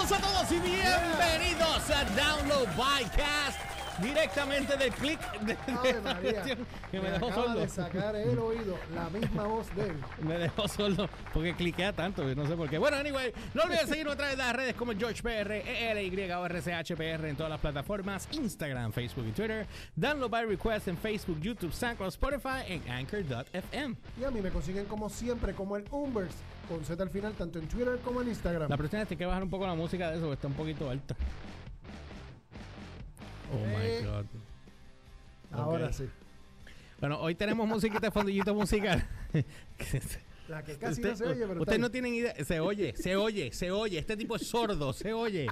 Saludos a todos y bienvenidos a Download Bycast directamente del click de, Ave María, que me, me dejó acaba sordo. de sacar el oído la misma voz de él. Me dejó sordo porque cliquea tanto, no sé por qué. Bueno, anyway, no olviden seguirnos a través de las redes como GeorgePR, ELY o RCHPR en todas las plataformas, Instagram, Facebook y Twitter. Download by request en Facebook, YouTube, SoundCloud, Spotify en Anchor.fm. Y a mí me consiguen como siempre, como el Umbers, con Z al final, tanto en Twitter como en Instagram. La próxima vez que bajar un poco la música de eso, porque está un poquito alta. Oh Eh. my god. Ahora sí. Bueno, hoy tenemos musiquita de fondillito musical. La que casi Usted- no se oye, pero Ustedes no tienen idea. Se oye, se oye, se oye. Este tipo es sordo, se oye.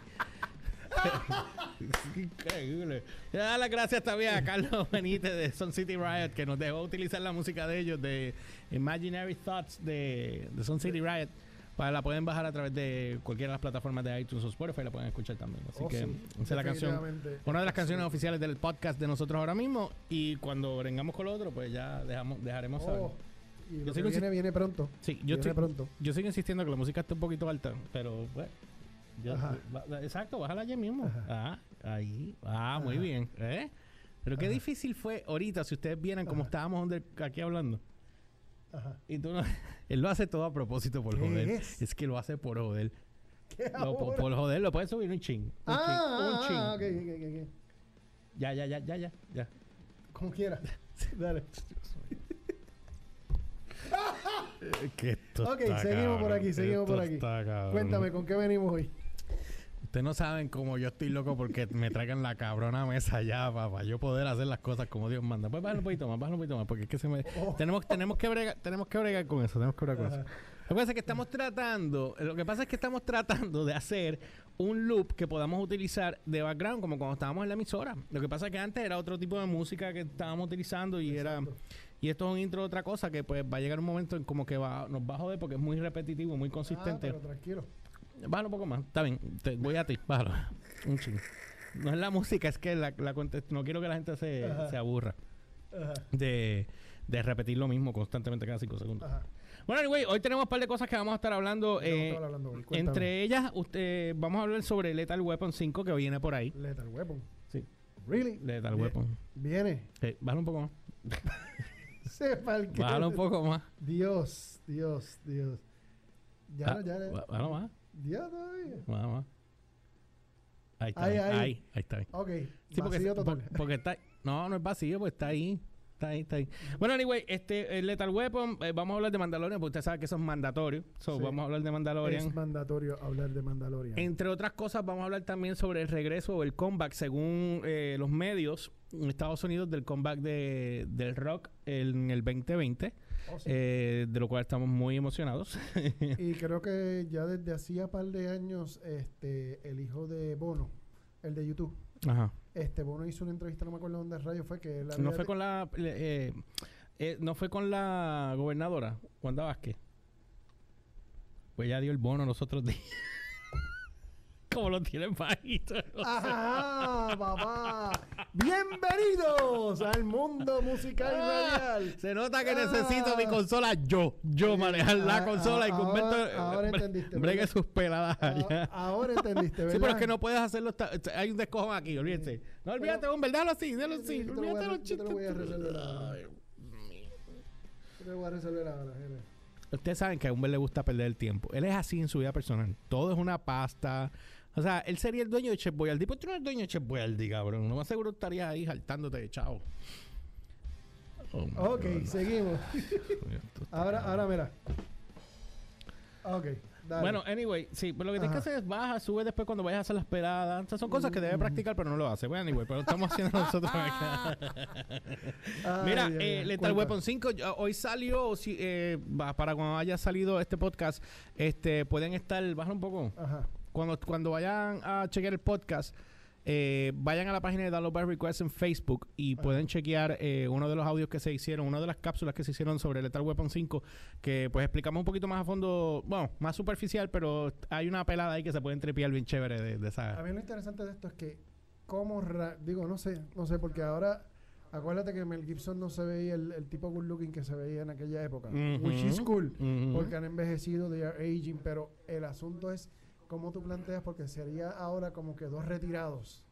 Increíble. Le da las gracias también a Carlos Benítez de Sun City Riot que nos dejó utilizar la música de ellos de Imaginary Thoughts de, de Sun City Riot. Para la pueden bajar a través de cualquiera de las plataformas de iTunes o Spotify, la pueden escuchar también. Así Oh, que sí, esa es la canción. definitivamente. Una de las canciones oficiales del podcast de nosotros ahora mismo. Y cuando vengamos con lo otro, pues ya dejamos, dejaremos saber. Oh, y Yo sigo viene, viene pronto. Sí, yo viene estoy, pronto. yo sigo insistiendo que la música está un poquito alta, pero yo- ba- exacto, bájala allí mismo. Ajá. Ah, ahí. Ah, muy bien. ¿eh? Pero qué difícil fue ahorita, si ustedes vieran cómo estábamos aquí hablando. Ajá. Y tú no, él lo hace todo a propósito por ¿Qué joder. es? que lo hace por joder. ¿Qué No, por, por joder, lo puedes subir un ching. Un Ah, ching. Un ah, ching. ah, ok, ok, ok, ok. Ya, ya, ya, ya, ya. ya. Como quiera. Dale. Eh, que esto Ok, está seguimos por aquí, seguimos por aquí. está. Cuéntame, ¿con qué venimos hoy? Ustedes no saben cómo yo estoy loco porque me traigan la cabrona mesa ya para yo poder hacer las cosas como Dios manda. Pues bájalo un poquito más, bájalo un poquito más, porque es que se me... Oh. Tenemos, tenemos, que bregar, tenemos que bregar con eso, tenemos que bregar con eso. Lo que pasa es que estamos tratando, lo que pasa es que estamos tratando de hacer un loop que podamos utilizar de background como cuando estábamos en la emisora. Lo que pasa es que antes era otro tipo de música que estábamos utilizando y era... Y esto es un intro de otra cosa que pues va a llegar un momento en como que va, nos va a joder porque es muy repetitivo, muy Ah, consistente. pero tranquilo. Bájalo un poco más. Está bien. Te, voy a ti. Bájalo. Un chingo. No es la música, es que la, la no quiero que la gente se, Ajá. se aburra Ajá. de, de repetir lo mismo constantemente cada cinco segundos. Ajá. Bueno, anyway, hoy tenemos un par de cosas que vamos a estar hablando. ¿De qué eh, a hablando hoy? Entre ellas, usted, vamos a hablar sobre Lethal Weapon 5 que viene por ahí. Lethal Weapon. Sí, Really? Lethal Weapon. Viene. Eh, bájalo un poco más. Sepa el que. Bájalo un poco más. Dios, Dios, Dios. Ya, Ah, ya, ya. bá- Bájalo más. Ya todavía. Más, más. Ahí está. Ahí, ahí. ahí, ahí está. Ok. Sí, porque, por- está. No, no es vacío, pues está ahí. Está ahí, está ahí. Bueno, anyway, este el Lethal Weapon, eh, vamos a hablar de Mandalorian, porque usted sabe que eso es mandatorio. So, Sí. vamos a hablar de Mandalorian. Es mandatorio hablar de Mandalorian. Entre otras cosas, vamos a hablar también sobre el regreso o el comeback, según eh, los medios en Estados Unidos, del comeback de, del rock en el 2020, Oh, sí. eh, de lo cual estamos muy emocionados. Y creo que ya desde hacía par de años, este, el hijo de Bono, el de YouTube, Ajá. este Bono hizo una entrevista, no me acuerdo dónde rayo fue, que No fue con la. eh, eh, no fue con la gobernadora, Wanda Vázquez. Pues ya dio el bono los otros días. Como lo tienen bajito. no. ¡Ajá, papá! ¡Bienvenidos al mundo musical y Ah, radial! Se nota que Ah. necesito mi consola yo. Yo manejar la Ah, consola y ah, Humberto ahora- ahora bre- entendiste, bregue sus peladas. Ah, ahora entendiste, ¿verdad? Sí, pero es que no puedes hacerlo. hay un descojón aquí, olvídate. No olvídate, Pero- Humber, déjalo así, déjalo así. Yo Olvídate los yo te chistes. lo voy a resolver ahora. Ay, Yo te voy a resolver ahora. Ustedes saben que a Humber le gusta perder el tiempo. Él es así en su vida personal. Todo es una pasta. O sea, él sería el dueño de Chef Boyardee. Pues tú no eres dueño de Chef Boyardee, cabrón. No más seguro estarías ahí saltándote de chavo. Oh, Ok, God. seguimos. Ahora, ahora mira. Ok, dale. Bueno, anyway, sí, pero lo que tienes que hacer es baja, sube después cuando vayas a hacer las peladas. Estas son cosas que debe Mm. practicar, pero no lo hace. Bueno, anyway, pero lo estamos haciendo nosotros. Ay, Mira, ay, eh, cuenta. Weapon 5 ya- hoy salió, si, eh, para cuando haya salido este podcast, este pueden estar, baja un poco, Ajá. Cuando, cuando vayan a chequear el podcast, eh, vayan a la página de Download by Request en Facebook y pueden chequear eh, uno de los audios que se hicieron, una de las cápsulas que se hicieron sobre Lethal Weapon 5, que pues explicamos un poquito más a fondo, bueno, más superficial, pero hay una pelada ahí que se pueden tripear bien chévere de, de A esa... mí lo interesante de esto es que, como, digo, no sé, no sé, porque ahora, acuérdate que Mel Gibson no se veía el, el tipo good looking que se veía en aquella época, Ujú, which is cool, porque han envejecido, they are aging, pero el asunto es ¿cómo tú planteas? Porque sería ahora como que dos retirados.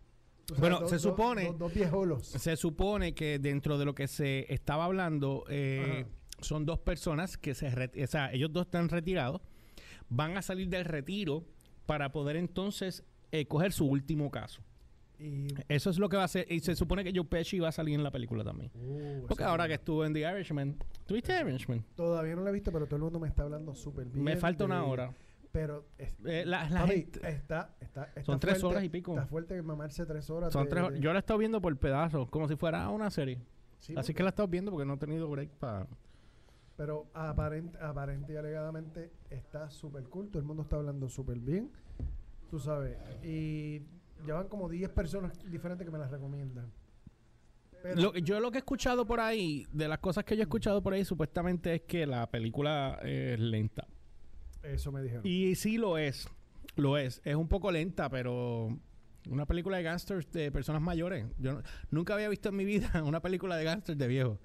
Bueno, dos- se supone- Dos, dos viejolos. Se supone que dentro de lo que se estaba hablando, eh, son dos personas que se... O sea, ellos dos están retirados, van a salir del retiro para poder entonces eh, coger su último caso. Y, Eso es lo que va a ser. Y se supone que Joe Pesci va a salir en la película también. uh, Porque ahora que estuvo en The Irishman. ¿Tuviste Irishman? Todavía no la he visto, pero todo el mundo me está hablando súper bien. Me falta una hora. Pero es- Eh, la- la papi, gente- está, está, está Son tres fuerte- horas y pico. Está fuerte mamarse tres horas. Son de- tres horas. Yo la he estado viendo por pedazos, como si fuera una serie. sí, Así que la he estado viendo porque no he tenido break para. Pero aparente, aparente y alegadamente está súper cool. Todo el mundo está hablando súper bien. Tú sabes. Y ya van como 10 personas diferentes que me las recomiendan. Pero, Lo- yo lo que he escuchado por ahí, de las cosas que yo he escuchado por ahí, supuestamente es que la película es lenta. Eso me dijeron. Y sí lo es. Lo es. Es un poco lenta, pero. Una película de gangsters de personas mayores. Yo no- nunca había visto en mi vida una película de gangsters de viejos.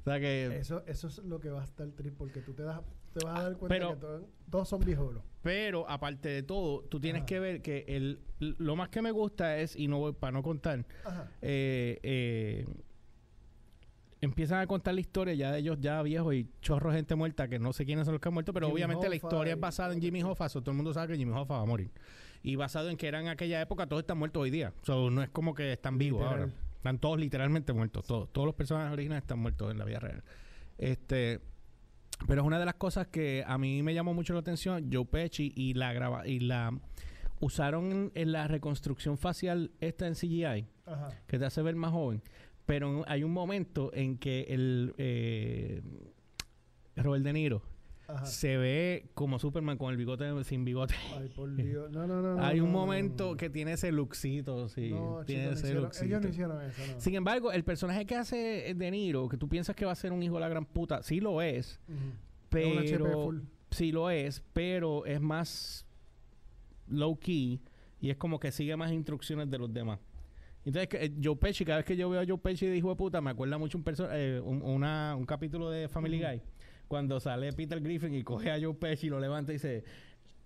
O sea que. Eso, eso es lo que va a estar trip porque tú te, das, te vas a dar cuenta pero- que to- todos son viejolos. Pero aparte de todo, tú tienes Ajá. que ver que el, lo más que me gusta es, y no voy para no contar, eh, eh, empiezan a contar la historia ya de ellos ya viejos y chorro gente muerta que no sé quiénes son los que han muerto, pero Jimmy obviamente la historia es basada en Jimmy Hoffa, so todo el mundo sabe que Jimmy Hoffa va a morir. Y basado en que era en aquella época, todos están muertos hoy día. So, no es como que están vivos Literal. ahora. Están todos literalmente muertos. Todos, todos los personajes originales están muertos en la vida real. Este, pero es una de las cosas que a mí me llamó mucho la atención, Joe Pesci y la graba y la usaron en, en la reconstrucción facial esta en CGI Ajá. que te hace ver más joven. Pero hay un momento en que el eh, Robert De Niro Ajá. se ve como Superman con el bigote sin bigote. Ay, por Dios. No, no, no. hay un no, momento no. que tiene ese luxito, sí. No, tiene ese hicieron- luxito. ellos no hicieron eso, no. Sin embargo, el personaje que hace De Niro, que tú piensas que va a ser un hijo de la gran puta, sí lo es, un HP pero sí lo es, pero es más low key y es como que sigue más instrucciones de los demás. Entonces, que, eh, Joe Pesci, cada vez que yo veo a Joe Pesci de hijo de puta, me acuerda mucho un, eh, un, una- un capítulo de Family. Guy, cuando sale Peter Griffin y coge a Joe Pesci y lo levanta y dice,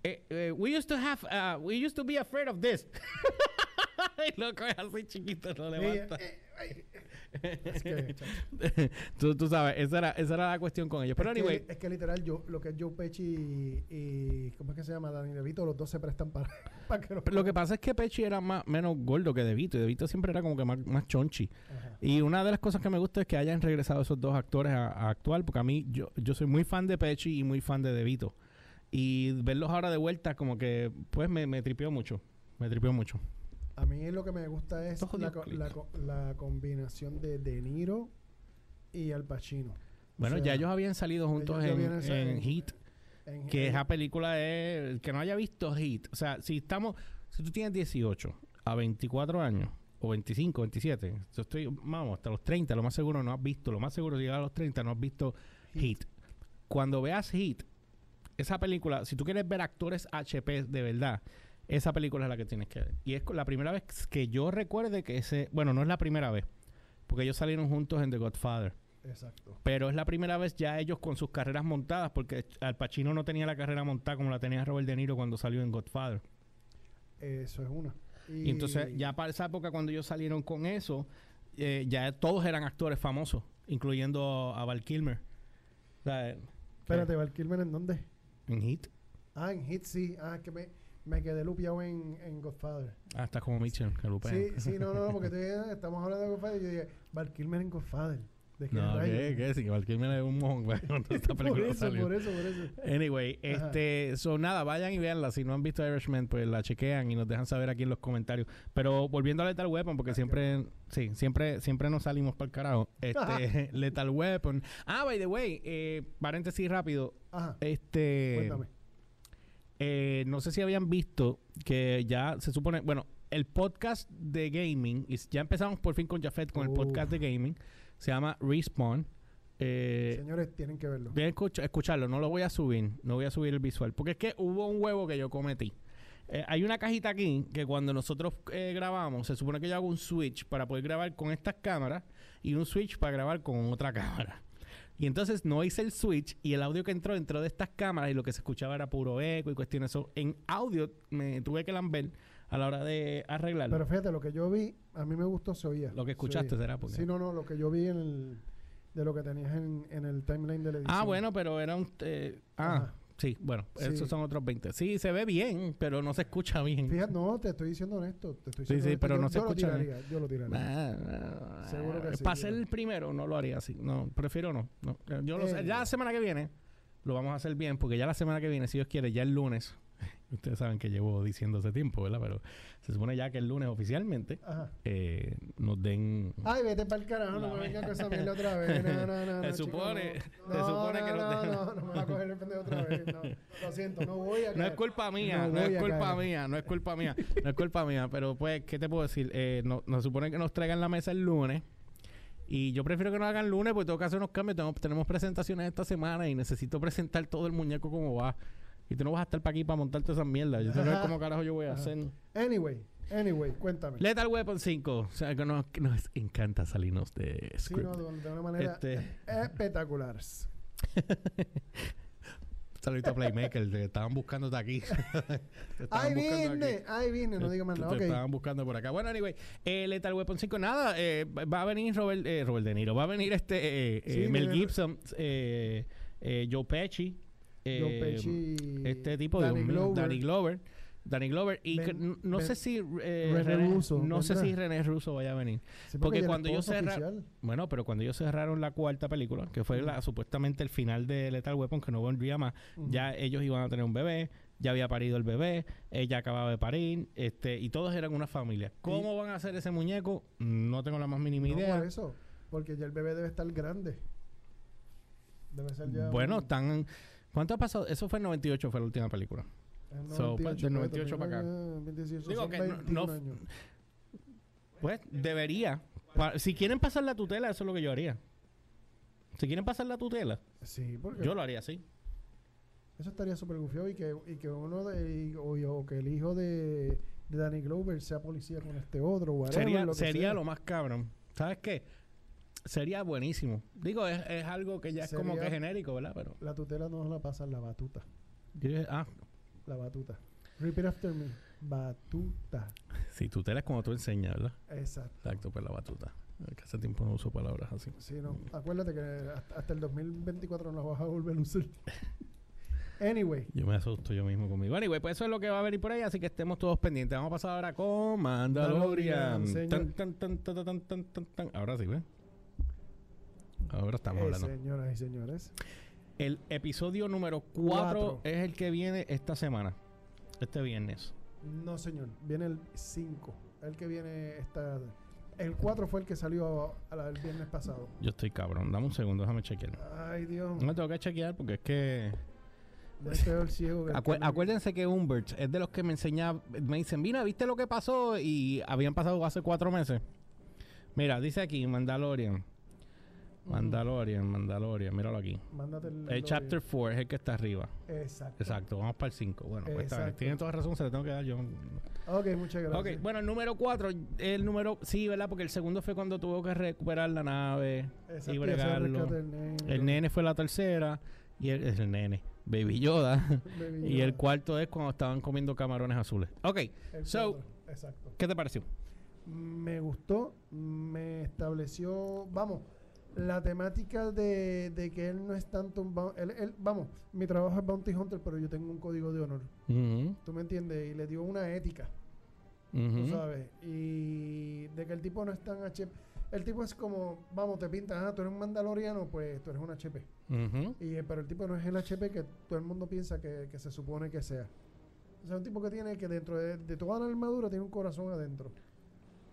eh, eh, we used to have, uh, we used to be afraid of this. y lo coge así chiquito, lo levanta. Eh, es que, tú, tú sabes, esa era, esa era la cuestión con ellos. Pero es, que, anyway, es que literal, yo, lo que es Joe Pesci y, y- ¿Cómo es que se llama? Danny DeVito, los dos se prestan para, para que los Pero lo que pasa es que Pesci era más, menos gordo que De Vito. Y De Vito siempre era como que más, más chonchi. Ajá. Y una de las cosas que me gusta es que hayan regresado esos dos actores a, a actuar. Porque a mí, yo, yo soy muy fan de Pesci y muy fan de De Vito. Y verlos ahora de vuelta como que, pues, me, me tripió mucho. Me tripió mucho. A mí lo que me gusta es la, la, co- la combinación de De Niro y Al Pacino. Bueno, O ya ellos habían salido juntos en, en en- Que esa película es... Que no haya visto Heat. O sea, si estamos... Si tú tienes 18 a 24 años... O 25, 27. Yo estoy... Vamos, hasta los 30. Lo más seguro no has visto. Lo más seguro llegar a los 30 no has visto Heat. Cuando veas Heat... Esa película... Si tú quieres ver actores HP de verdad... Esa película es la que tienes que ver. Y es la primera vez que yo recuerde que ese... Bueno, no es la primera vez. Porque ellos salieron juntos en The Godfather. Exacto. Pero es la primera vez ya ellos con sus carreras montadas, porque Al Pacino no tenía la carrera montada como la tenía Robert De Niro cuando salió en Godfather. Eso es una. Y, entonces, ya para esa época, cuando ellos salieron con eso, eh, ya todos eran actores famosos, incluyendo a Val Kilmer. O sea, eh, Espérate, Val Kilmer, ¿en dónde? En Hit, Ah, en Hit sí. Ah, es que me, me quedé lupiado en, en Godfather. hasta como Mitchell, que lo Sí, sí, no, no, porque dices, estamos hablando de Godfather y yo dije, Val Kilmer en Godfather. ¿De qué No? ¿qué? ¿Qué? Sí, Kilmer es un mojón, cuando esta por película eso, salió. por eso, por eso. Anyway, Ajá. este, so nada, vayan y veanla. Si no han visto Irishman, pues la chequean y nos dejan saber aquí en los comentarios. Pero volviendo a Lethal Weapon, porque Ah, siempre, sí, siempre, siempre nos salimos para el carajo. Este, Lethal Weapon. Ah, by the way, eh, paréntesis rápido. Ajá, Este, cuéntame. eh, no sé si habían visto que ya se supone, bueno, el podcast de gaming, y ya empezamos por fin con Jafet con el podcast de gaming, se llama Respawn. Eh, Señores, tienen que verlo. Escuch- escucharlo, no lo voy a subir, no voy a subir el visual, porque es que hubo un huevo que yo cometí. Eh, hay una cajita aquí que cuando nosotros eh, grabamos, se supone que yo hago un switch para poder grabar con estas cámaras y un switch para grabar con otra cámara. Y entonces no hice el switch y el audio que entró entró de estas cámaras y lo que se escuchaba era puro eco y cuestiones. So, en audio me tuve que lamber a la hora de arreglarlo. Pero fíjate, lo que yo vi, a mí me gustó, se oía. lo que escuchaste será porque... Sí, no, no, lo que yo vi en el, de lo que tenías en, en el timeline de la edición. ah, bueno, pero era un... eh, ah, Ajá. sí, bueno, Sí. esos son otros 20. Sí, se ve bien, pero no se escucha bien. Fíjate, no, te estoy diciendo honesto. Te estoy Sí, diciendo sí, honesto. pero yo, no se yo escucha bien. Yo lo tiraría. Ah, ah, Seguro que sí, Para yo- ser el primero no lo haría así. No, prefiero no. no. Yo lo sé. Eh. Ya la semana que viene lo vamos a hacer bien porque ya la semana que viene, si Dios quiere, ya el lunes. Ustedes saben que llevo diciendo hace tiempo, ¿verdad? Pero se supone ya que el lunes oficialmente eh, nos den... Ay, vete para el carajo, no me vengas con esa mierda otra vez. No, no, no. Se no, supone- no. se No, supone que no, no no, no, no me va a coger el pendejo otra vez. No, lo siento, no voy a No es caer. culpa mía, No no, es culpa caer. mía, no es culpa mía, no es culpa mía, pero pues, ¿qué te puedo decir? Eh, no, nos supone que nos traigan la mesa el lunes y yo prefiero que nos hagan lunes porque tengo que hacer unos cambios, tengo- tenemos presentaciones esta semana y necesito presentar todo el muñeco como va. Y tú no vas a estar para aquí para montar todas esas mierdas. Yo tengo que ver cómo carajo yo voy a Ajá. hacer. Anyway, anyway, cuéntame. Lethal Weapon 5. O sea, que nos, encanta salirnos de Sí, script. no, de, de una manera Este- espectacular. Saludito a Playmaker, te estaban buscándote aquí. Te estaban ¡Ay, buscando aquí. vine! ¡Ay, vine! No diga más nada. te Ok. estaban buscando por acá. Bueno, anyway, eh, Lethal Weapon 5, nada, eh, va a venir Robert, eh, Robert De Niro, va a venir este eh, Sí, eh, Mel viene- Gibson, Joe Pesci, eh, este tipo Danny de Glover. Danny Glover, Danny Glover y Ben- no Ben- sé si eh, René Russo, no sé si René Russo vaya a venir. Sí, porque cuando yo esposo cerra- oficial. Bueno, pero cuando ellos cerraron la cuarta película, que fue la, supuestamente el final de Lethal Weapon, que no vendría más, ya ellos iban a tener un bebé, ya había parido el bebé, ella acababa de parir, este, y todos eran una familia. ¿Cómo van a hacer ese muñeco? No tengo la más mínima No, idea. por eso. Porque ya el bebé debe estar grande. Debe ser ya. Bueno, un- están. ¿Cuánto ha pasado? Eso fue en 98, fue la última película. en so, pues, del 98, 98 para acá. 2018, Digo que no- 21 no- años. Pues debería. Pa- si quieren pasar la tutela, eso es lo que yo haría. Si quieren pasar la tutela, Sí, porque yo lo haría así. eso estaría súper gufiado y que, y que uno de. y- o, o que el hijo de, de Danny Glover sea policía con este otro. whatever, Sería, lo sería sea. lo más cabrón. ¿Sabes qué? Sería buenísimo. Digo, es, es algo que ya es como que genérico, ¿verdad? Pero. La tutela no la pasa la batuta. Ah, La batuta. Repeat after me. Batuta. sí, tutela es como tú enseñas, ¿verdad? Exacto. Exacto, pues la batuta. Que hace tiempo no uso palabras así. Sí, no. Acuérdate que hasta, hasta el 2024 no las vas a volver a usar. Anyway. Yo me asusto yo mismo conmigo. Anyway, pues eso es lo que va a venir por ahí, así que estemos todos pendientes. Vamos a pasar ahora con Mandalorian. Mandalorian, señor. Tan, tan, tan, tan, tan, tan, tan, tan. Ahora sí, ¿ves? Ahora estamos eh, hablando. señoras y señores. El episodio número 4 Cuatro. es el que viene esta semana. Este viernes. No, señor. Viene el 5. El que viene esta. El 4 fue el que salió a la- el viernes pasado. Yo estoy cabrón. Dame un segundo, déjame chequear. Ay, Dios. No tengo que chequear porque es que. Es peor ciego acuérdense que Humbert es de los que me enseñaba. Me dicen, mira, ¿viste lo que pasó? Y habían pasado hace cuatro meses. Mira, dice aquí Mandalorian. Mandalorian, Mandalorian, míralo aquí. Mándate el. El chapter 4 es el que está arriba. Exacto. Exacto, vamos para el 5. Bueno, pues está. Tienen toda razón, se le tengo que dar yo. Ok, muchas gracias. Ok, bueno, el número 4, el número, sí, ¿verdad? Porque el segundo fue cuando tuvo que recuperar la nave Exacto, y el bregarlo. del nene. El nene fue la tercera y el, el nene, Baby Yoda. Baby y el cuarto es cuando estaban comiendo camarones azules. Ok, El so- cuatro, Exacto. ¿qué te pareció? Me gustó, me estableció, vamos, la temática de, de que él no es tanto un él, él- vamos, mi trabajo es bounty hunter, pero yo tengo un código de honor, Ujú, ¿tú me entiendes? Y le dio una ética, tú ujú. sabes, y de que el tipo no es tan HP, el tipo es como, vamos, te pintan, ah, tú eres un mandaloriano, pues tú eres un HP, Ujú. y, eh, pero el tipo no es el HP que todo el mundo piensa que, que se supone que sea. O sea, un tipo que tiene que dentro de, de toda la armadura tiene un corazón adentro.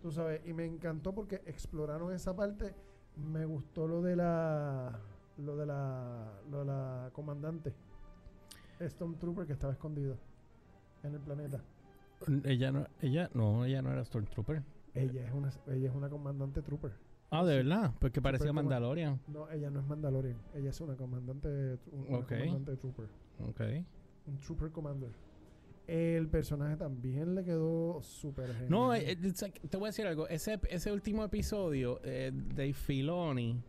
Tú sabes, y me encantó porque exploraron esa parte. Me gustó lo de la lo de la lo de la comandante Stormtrooper que estaba escondida en el planeta. Ella no, ella no, ella no era Stormtrooper. Ella es una ella es una comandante trooper. Ah, de verdad, porque parecía Super Mandalorian. No, ella no es Mandalorian, ella es una comandante una comandante trooper. Ok. Un Trooper Commander. El personaje también le quedó súper genial. No, eh, it's like- te voy a decir algo. Ese, ese último episodio, eh, Dave Filoni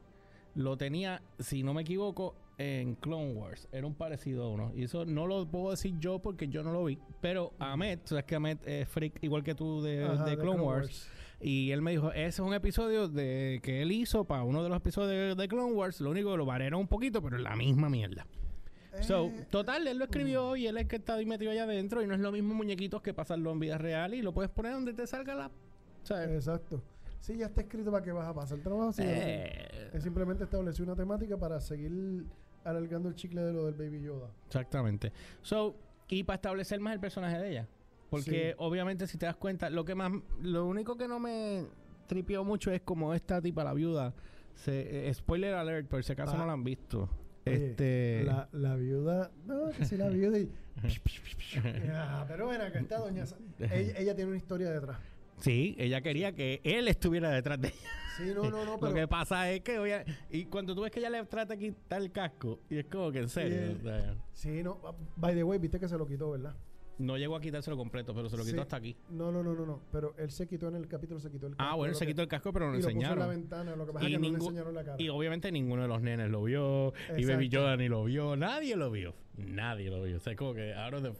lo tenía, si no me equivoco, en Clone Wars. Era un parecido a uno. Y eso no lo puedo decir yo porque yo no lo vi. Pero Ahmed, tú sabes que Ahmed es freak igual que tú de, Ajá, de Clone, Wars. Y él me dijo, ese es un episodio de que él hizo para uno de los episodios de Clone Wars. Lo único que lo variaron un poquito, pero es la misma mierda. So, Eh, total, él lo escribió y él es el que está metido allá adentro. Y no es lo mismo muñequitos que pasarlo en vida real. Y lo puedes poner donde te salga la... ¿sabes? Exacto. Sí, ya está escrito para que vas a pasar el trabajo. sí, Eh, Es simplemente establecer una temática para seguir alargando el chicle de lo del Baby Yoda. Exactamente. So, y para establecer más el personaje de ella. Porque Sí. obviamente si te das cuenta, lo que más, lo único que no me tripió mucho es como esta tipa, la viuda. Se, eh, spoiler alert, por si acaso Ah. no la han visto. Oye, este. La, la viuda. No, que si la viuda y. Ah, pero bueno, acá está Doña. Ella, ella tiene una historia detrás. Sí, ella quería que él estuviera detrás de ella. Sí, no, no, no, Lo pero. que pasa es que, oye, y cuando tú ves que ella le trata de quitar el casco, y es como que en serio. sea, Sí, no. By the way, viste que se lo quitó, ¿verdad? No llegó a quitárselo completo, pero se lo quitó Sí. hasta aquí. No, no, no, no, no. Pero él se quitó en el capítulo, se quitó el Ah, bueno, él se quitó el casco, pero no lo y lo puso en la enseñaron. ventana. Lo que pasa Y es que no le enseñaron la cara. Y obviamente ninguno de los nenes lo vio. Y Baby. Yoda ni lo vio. Nadie lo vio. Nadie lo vio. O sea, como que out of the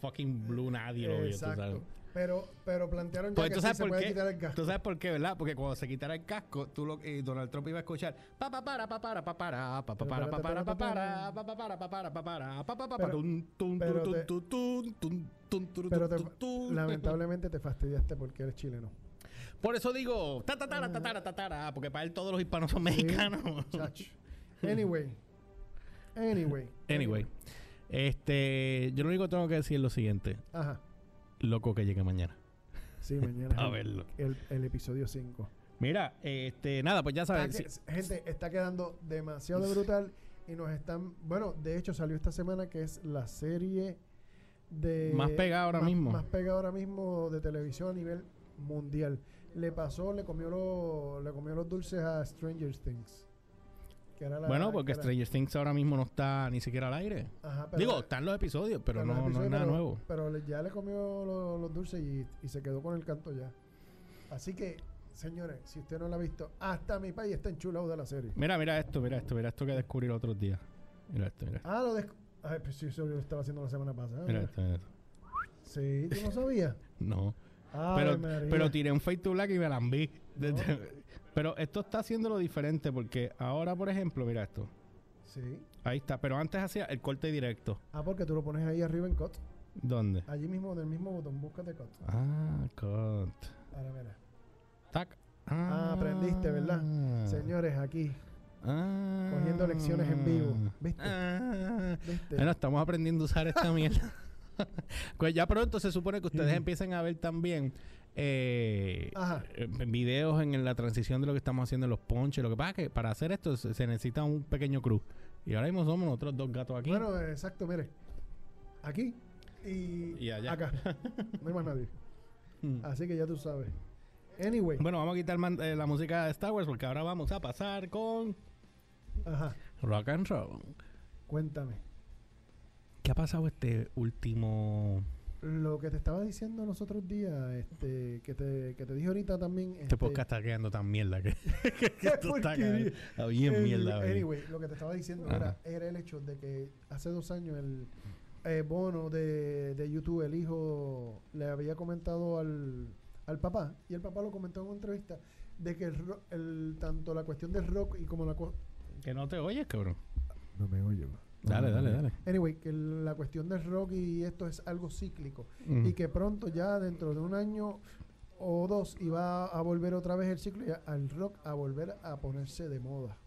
fucking blue nadie lo vio. tú sabes. Pero, pero plantearon pues, ya que sí se puede qué? quitar el casco. Tú sabes por qué, ¿verdad? Porque cuando se quitara el casco, tú lo, eh, Donald Trump iba a escuchar pa pa para pa para pa para pa pa para pa para pa para pa pa para pa para pa para pa pa pa pero lamentablemente te fastidiaste porque eres chileno. Por eso digo, tatara, tatara, tatara, porque para él todos los hispanos son mexicanos. Anyway. Anyway. Anyway. Este, yo lo único que tengo que decir es lo siguiente. Ajá. Loco que llegue mañana. Sí, mañana. A verlo. El, el episodio 5. Mira, este, nada, pues ya que- sí, Gente, está quedando demasiado brutal y nos están... Bueno, de hecho salió esta semana que es la serie de... Más pegada ahora más- mismo. Más pegada ahora mismo de televisión a nivel mundial. Le pasó, le comió, lo- le comió los dulces a Stranger Things. Que era la- bueno, porque era- Stranger Things ahora mismo no está ni siquiera al aire. Ajá, pero- Digo, están los episodios, pero pero no, los no es episodios, nada pero- nuevo. Pero ya le comió lo- los dulces y, y se quedó con el canto ya. Así que, señores, si usted no lo ha visto, hasta mi país está enchulado de la serie. Mira, mira esto, mira esto, mira esto que descubrí los otros días. Mira esto, mira. Ah, lo de... Ay, pues sí, eso lo estaba haciendo la semana pasada. Mira esto, mira esto. Sí, ¿tú no sabías? No. Ay, pero, María. pero tiré un fade to black y me la enví. No. Pero esto está haciéndolo diferente porque ahora, por ejemplo, mira esto. Sí. Ahí está. Pero antes hacía el corte directo. Ah, porque tú lo pones ahí arriba en cut. ¿Dónde? Allí mismo, del mismo botón, búscate cut. Ah, cut. Ahora, mira. Tac. Ah, aprendiste, ¿verdad? Señores, aquí, Ah. cogiendo lecciones en vivo. ¿Viste? Ah. ¿viste? Bueno, estamos aprendiendo a usar esta mierda. pues ya pronto se supone que ustedes empiecen a ver también eh, eh, videos en la transición de lo que estamos haciendo en los ponches. Lo que pasa es que para hacer esto se, se necesita un pequeño crew. Y ahora mismo somos nosotros dos gatos aquí. Bueno, exacto, mire. Aquí y, Y allá. acá. No hay más nadie. Mm. Así que ya tú sabes. Anyway. Bueno, vamos a quitar man- eh, la música de Star Wars porque ahora vamos a pasar con Ajá. rock and roll. Cuéntame. ¿Qué ha pasado este último... Lo que te estaba diciendo los otros días, este, que te, que te dije ahorita también. Este este, podcast está quedando tan mierda que, que esto está, está bien Anyway, mierda. baby. Anyway, lo que te estaba diciendo era, era el hecho de que hace dos años el eh, bono de, de YouTube, el hijo, le había comentado al, al papá, y el papá lo comentó en una entrevista, de que el, el tanto la cuestión del rock y como la... Que no te oyes, cabrón. No me oyo. Dale, dale, dale. Anyway, que la cuestión del rock y esto es algo cíclico. Mm. Y que pronto ya dentro de un año o dos iba a volver otra vez el ciclo y a- al rock a volver a ponerse de moda.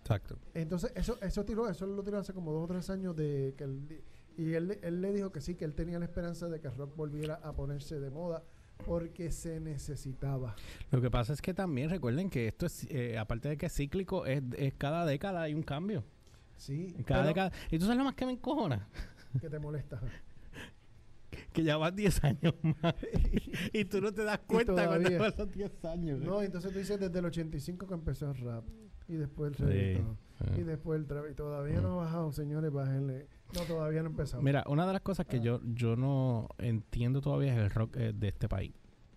Exacto. Entonces, eso, eso tiró, eso lo tiró hace como dos o tres años de que di- y él, él le dijo que sí, que él tenía la esperanza de que el rock volviera a ponerse de moda porque se necesitaba. Lo que pasa es que también recuerden que esto es, eh, aparte de que es cíclico, es, es cada década hay un cambio. Sí, Cada pero década. Y tú sabes lo más que me encojona. que te molesta. Que ya vas 10 años más. y tú no te das cuenta cuando todavía. vas los 10 años. No, entonces tú dices desde el 85 que empezó el rap y después el Sí. reggaetón y después el trap y todavía no ha bajado, señores, bájenle. No, todavía no ha empezado. Mira, una de las cosas que Ah. yo, yo no entiendo todavía es el rock eh, de este país.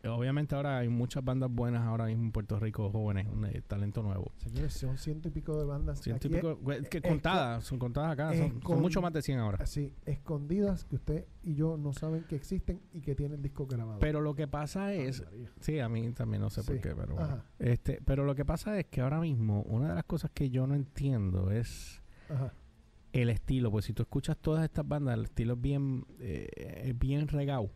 Obviamente ahora hay muchas bandas buenas ahora mismo en Puerto Rico, jóvenes, un eh, talento nuevo. Señores, son ciento y pico de bandas. Ciento y pico, güey, que contadas, son contadas acá, son, son mucho más de 100 ahora. Así, escondidas que usted y yo no saben que existen y que tienen discos grabados. Pero lo que pasa es, sí, a mí también no sé por Sí, qué, pero bueno. Este, pero lo que pasa es que ahora mismo una de las cosas que yo no entiendo es ajá. el estilo, pues si tú escuchas todas estas bandas, el estilo es bien, eh, bien regado.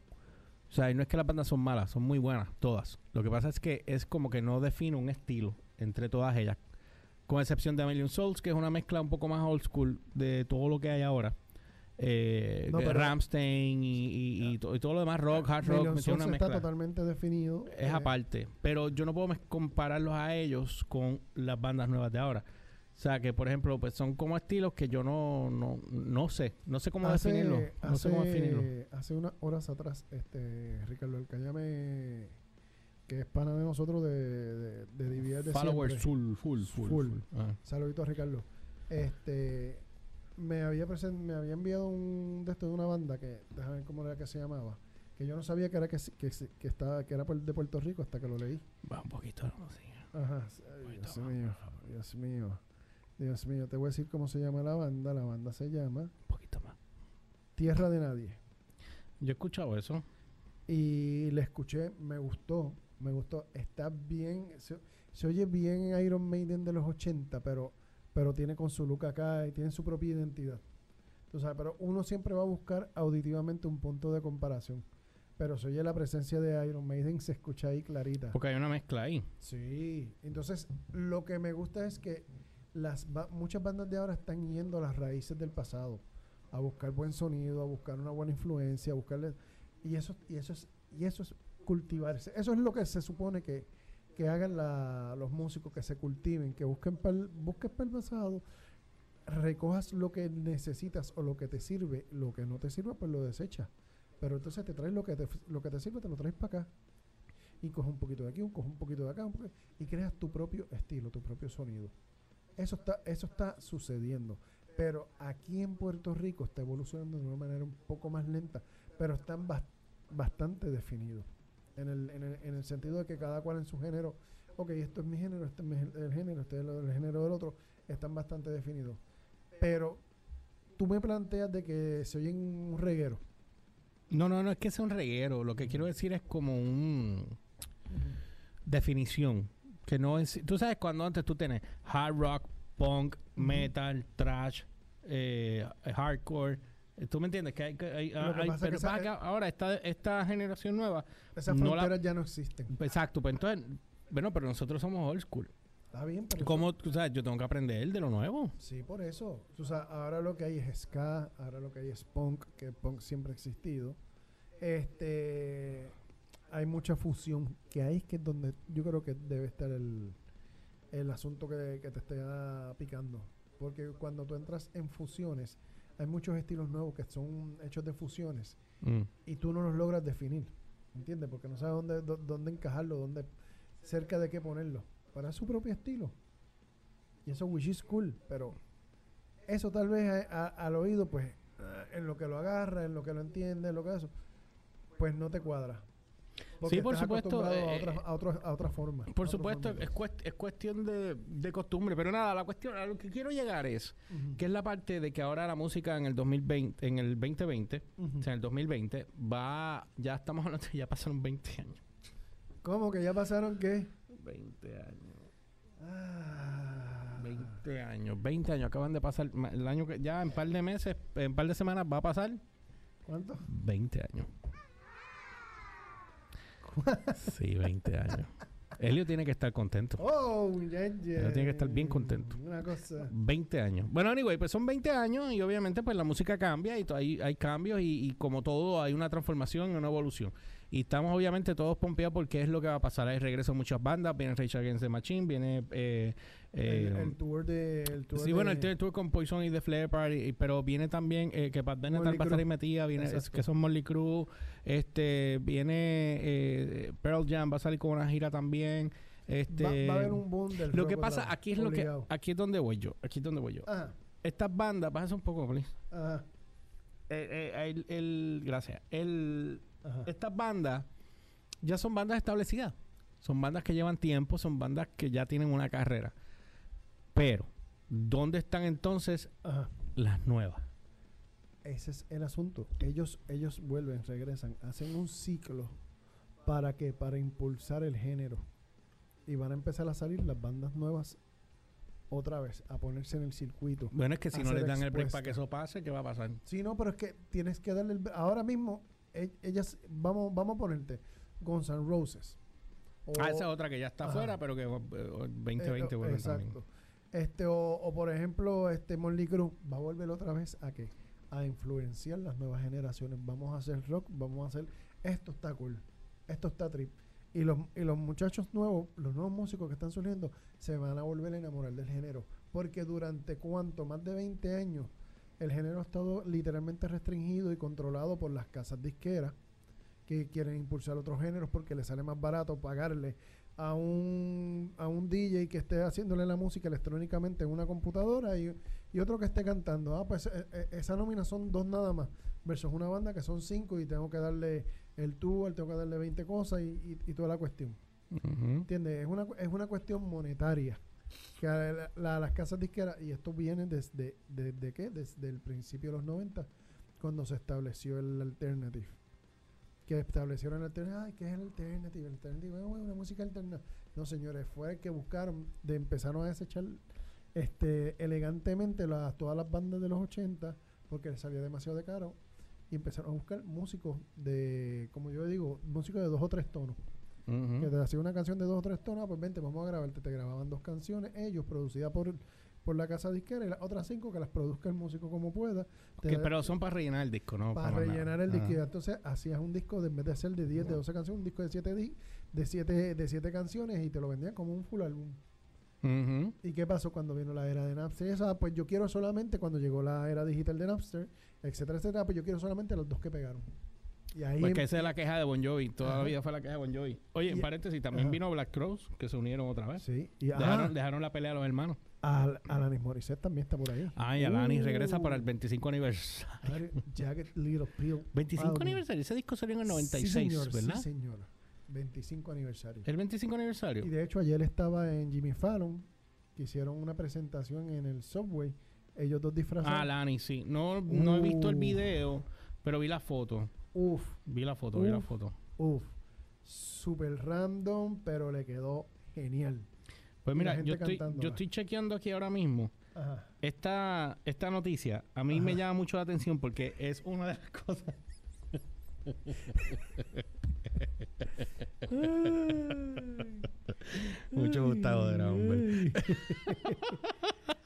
O sea, y no es que las bandas son malas, son muy buenas, todas. Lo que pasa es que es como que no define un estilo entre todas ellas. Con excepción de A Million Souls, que es una mezcla un poco más old school de todo lo que hay ahora. Eh, No, Ramstein y, y- y to- y todo lo demás, rock, hard rock, Million Souls una está totalmente definido. Es eh, aparte. Pero yo no puedo compararlos a ellos con las bandas nuevas de ahora. O sea, que por ejemplo, pues son como estilos que yo no, no, no sé. No sé cómo hace, definirlo. No sé cómo hace- definirlo. Hace unas horas atrás, este Ricardo Alcayame, que es pana de nosotros de, de, de de Followers full, full, full. Full. full. Ah. Saludito a Ricardo. Este me había presen- me había enviado un de esto de una banda que déjame ver cómo era que se llamaba. Que yo no sabía que era que, que, que estaba que era de Puerto Rico hasta que lo leí. Va un poquito música. Ajá. Ay, Dios mío. Dios mío. Dios mío. Te voy a decir cómo se llama la banda. La banda se llama Un poquito más. Tierra de Nadie. Yo he escuchado eso. Y le escuché, me gustó, me gustó. Está bien, se, se oye bien Iron Maiden de los 80, pero, pero tiene con su look acá y tiene su propia identidad. Tú sabes, pero uno siempre va a buscar auditivamente un punto de comparación. Pero se oye la presencia de Iron Maiden, se escucha ahí clarita. Porque hay una mezcla ahí. Sí, entonces lo que me gusta es que las ba- muchas bandas de ahora están yendo a las raíces del pasado, a buscar buen sonido, a buscar una buena influencia, a buscarle y eso y eso es y eso es cultivarse. Eso es lo que se supone que, que hagan la- los músicos que se cultiven, que busquen pa'l- busques para el pasado, recojas lo que necesitas o lo que te sirve, lo que no te sirve pues lo desechas. Pero entonces te traes lo que te, lo que te sirve, te lo traes para acá y coges un poquito de aquí, coges un poquito de acá, y creas tu propio estilo, tu propio sonido. Eso está, eso está sucediendo. Pero aquí en Puerto Rico está evolucionando de una manera un poco más lenta, pero están bas- bastante definidos. En el, en, el, en el sentido de que cada cual en su género, ok, esto es mi género, este es mi, el género, este es el, el género del otro, están bastante definidos. Pero tú me planteas de que se oyen un reguero. No, no, no es que sea un reguero. Lo que quiero decir es como un definición. Que no es. Tú sabes cuando antes tú tienes hard rock, punk, metal, trash, eh, hardcore. eh, ¿Tú me entiendes? Que hay, que hay- Lo que hay- pasa es pero que pasa esa- que ahora esta, esta generación nueva. Esas No la- fronteras ya no existen. Exacto, pues entonces. Bueno, pero nosotros somos old school. Está bien, pero ¿Cómo, tú sabes? Yo tengo que aprender de lo nuevo. Sí, por eso. O sea, ahora lo que hay es ska, ahora lo que hay es punk, que el punk siempre ha existido. Este, hay mucha fusión que ahí es que es donde yo creo que debe estar el, el asunto que, que te está picando. Porque cuando tú entras en fusiones, hay muchos estilos nuevos que son hechos de fusiones Mm. y tú no los logras definir. ¿Entiendes? Porque no sabes dónde, dó- dónde encajarlo, dónde, cerca de qué ponerlo. Para su propio estilo. Y eso, which is cool, pero eso tal vez a- a- al oído, pues, ah, en lo que lo agarra, en lo que lo entiende, en lo que eso, pues no te cuadra. Porque Sí, por supuesto, acostumbrado a eh, otra, a, otra, a otra forma. Por supuesto, es, cuest- es cuestión de, de costumbre. Pero nada, la cuestión, a lo que quiero llegar es Ujú. que es la parte de que ahora la música en el 2020, en el 2020, Ujú. o sea, en el 2020, va, ya estamos hablando, ya pasaron 20 años. ¿Cómo que ya pasaron qué? 20 años. Ah. 20 años, 20 años acaban de pasar. El año que ya en par de meses, en par de semanas va a pasar ¿Cuánto? 20 años. Sí, 20 años. Elio tiene que estar contento. Oh, ya, ya. Pero tiene que estar bien contento. Una cosa. 20 años. Bueno, anyway, pues son 20 años y obviamente pues la música cambia y hay, hay cambios y, y como todo hay una transformación y una evolución. Y estamos obviamente todos pompeados porque es lo que va a pasar. Hay regreso de muchas bandas, viene Rage Against the Machine, viene... eh, eh, el, el tour de. El tour sí, bueno, el tour- con Poison y The Party, y- pero viene también eh, que Motley tal va a estar ahí metida, viene, es- que son Molly Crue, este, viene Pearl Jam, va a salir con una gira también. Este, va, va a haber un boom del lo que pasa, aquí es lo que, aquí es donde voy yo, aquí es donde voy yo. Ajá, Estas bandas, bájase un poco, please. ajá, el- gracias. El, ajá. estas bandas ya son bandas establecidas. Son bandas que llevan tiempo, son bandas que ya tienen una carrera. Pero, ¿dónde están entonces Ajá. las nuevas? Ese es el asunto. Ellos, ellos vuelven, regresan, hacen un ciclo. ¿Para qué? Para impulsar el género. Y van a empezar a salir las bandas nuevas otra vez, a ponerse en el circuito. Bueno, es que si no les dan el break para que eso pase, ¿qué va a pasar? Sí, no, pero es que tienes que darle el... Ahora mismo, ellas, vamos, vamos a ponerte Guns N' Roses. O- ah, esa es otra que ya está afuera, pero que eh, 2020 eh, vuelve Exacto. también. Este, o, o por ejemplo, este Molly Cruz va a volver otra vez a qué? A influenciar las nuevas generaciones. Vamos a hacer rock, vamos a hacer esto está cool, esto está trip. Y los, y los muchachos nuevos, los nuevos músicos que están surgiendo, se van a volver a enamorar del género. Porque durante cuánto, más de 20 años, el género ha estado literalmente restringido y controlado por las casas disqueras que quieren impulsar otros géneros porque les sale más barato pagarle a un, a un DJ que esté haciéndole la música electrónicamente en una computadora y, y otro que esté cantando. Ah, pues eh, eh, esa nómina son dos nada más, versus una banda que son cinco y tengo que darle el tour, tengo que darle 20 cosas y, y- y toda la cuestión. ¿Entiendes? Es una, es una cuestión monetaria. Que las casas disqueras, y esto viene desde, desde qué? Desde el principio de los 90, cuando se estableció el alternative. Que establecieron el alternative. Ay, ¿qué es el alternative? El alternative una música alterna. No, señores, fue el que buscaron, de empezaron a desechar este, elegantemente las, todas las bandas de los 80, porque les salía demasiado de caro, y empezaron a buscar músicos de, como yo digo, músicos de dos o tres tonos Que te hacía una canción de dos o tres tonos, pues vente, vamos a grabarte. Te grababan dos canciones, ellos, producidas por, por la casa disquera, y las otras cinco que las produzca el músico como pueda. Da- pero son para rellenar el disco, ¿no? para nada. rellenar el disco. Entonces hacías un disco, de, en vez de hacer de 10, de 12 canciones, un disco de 7 di- de siete, de siete canciones y te lo vendían como un full álbum. ¿Y qué pasó cuando vino la era de Napster? Esa, pues yo quiero solamente, cuando llegó la era digital de Napster, etcétera, etcétera, pues yo quiero solamente los dos que pegaron. Y ahí Pues que esa es la queja de Bon Jovi. Toda la vida fue la queja de Bon Jovi. Oye, en Y- paréntesis, también ajá. vino Black Cross, que se unieron otra vez. Sí, y Dejaron, dejaron la pelea a los hermanos. Al- Alanis Morissette también está por ahí. Ah, y Alanis regresa para el Uh. 25 aniversario. Jagged Little Pill. 25 álbum. aniversario. Ese disco salió en el Sí, 96, señor, ¿verdad? Sí, señor. 25 aniversario. El 25 aniversario. Y de hecho ayer estaba en Jimmy Fallon, que hicieron una presentación en el Subway. Ellos dos disfrazados. Ah, Alanis, sí. No, no he visto el Uh. video, pero vi la foto. Uf, Vi la foto, vi la foto. uf. Super random, pero le quedó genial. Pues mira, yo estoy, yo estoy chequeando aquí ahora mismo. Ajá. Esta, esta noticia a mí me llama mucho la atención porque es una de las cosas. Mucho Gustavo era, hombre.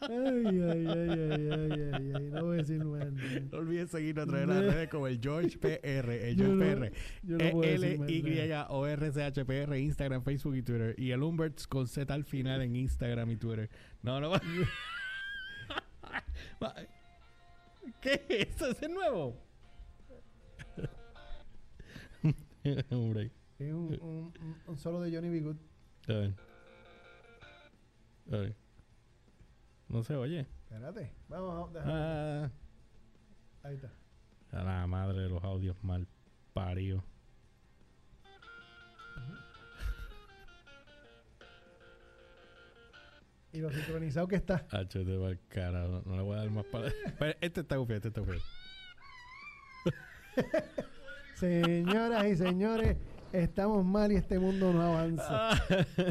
Ay, ay, ay, ay, ay, ay, ay, no voy a decir más. No olvides seguirnos a través de las redes como el George PR, el Yo George no- PR. yo no puedo L Y. O R C H P R Instagram, Facebook y Twitter y el Humberts con Z al final en Instagram y Twitter. No, no ¿Qué es eso? ¿Es el nuevo? Hombre. Es un, un, un- un solo de Johnny B. Good. A ver. A ver. No se oye. Espérate. Vamos, déjame. Ah, Ahí está. a la madre de los audios mal paridos. Y lo sincronizado que está. Hacho, te va el cara. No, le voy a dar más para. Pero este está gufio, este está gufio. Señoras y señores, estamos mal y este mundo no avanza.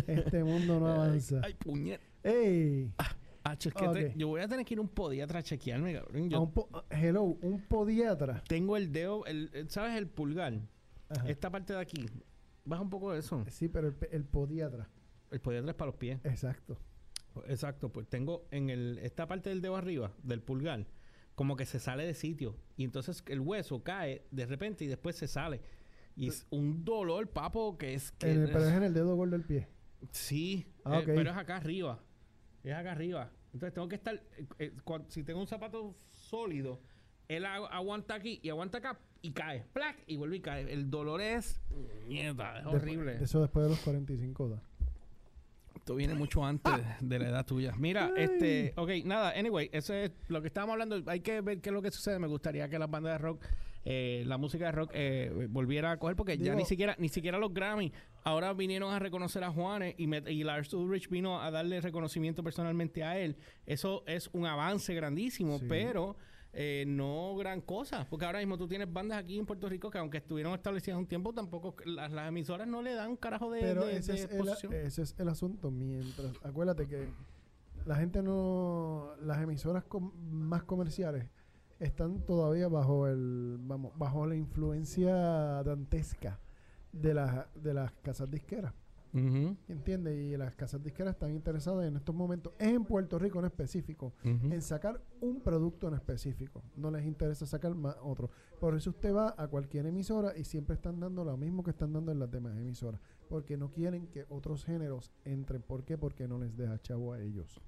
Este mundo no avanza. Ay, puñet. ¡Ey! Hacho, es que te- Ok. yo voy a tener que ir a un podiatra a chequearme, cabrón. A Yo un po- hello, un podiatra. tengo el dedo, el, el- ¿sabes? El pulgar. Ajá. Esta parte de aquí. Baja un poco de eso. Sí, pero el, el podiatra. El podiatra es para los pies. Exacto. Exacto, pues tengo en el, esta parte del dedo arriba, del pulgar, como que se sale de sitio. Y entonces el hueso cae de repente y después se sale. Y es un dolor, papo, que es que... El- pero es en el dedo gordo del pie. Sí, Ah, eh, pero es acá arriba. Es acá arriba. Entonces tengo que estar... eh, eh, si tengo un zapato sólido, él agu- aguanta aquí y aguanta acá y cae. ¡Plac! Y vuelve y cae. El dolor es... Mierda, es Después- horrible. eso después de los 45 da. Esto viene mucho antes de la edad tuya. Mira, este, ok, nada, anyway, eso es lo que estábamos hablando. Hay que ver qué es lo que sucede. Me gustaría que las bandas de rock eh, la música de rock eh, volviera a coger, porque ya ni siquiera ni siquiera los Grammy ahora vinieron a reconocer a Juanes y, me- y Lars Ulrich vino a darle reconocimiento personalmente a él. Eso es un avance grandísimo, Sí. pero eh, no gran cosa, porque ahora mismo tú tienes bandas aquí en Puerto Rico que aunque estuvieron establecidas un tiempo, tampoco las, las emisoras no le dan un carajo de, Pero de- ese, de es el, ese es el asunto. Mientras, acuérdate que la gente no, las emisoras com- más comerciales están todavía bajo el, vamos, bajo la influencia dantesca de las de las casas disqueras, Ujú, ¿entiendes? Y las casas disqueras están interesadas en estos momentos, en Puerto Rico en específico, en sacar un producto en específico. No les interesa sacar más otro. Por eso usted va a cualquier emisora y siempre están dando lo mismo que están dando en las demás emisoras. Porque no quieren que otros géneros entren. ¿Por qué? Porque no les deja chavo a ellos.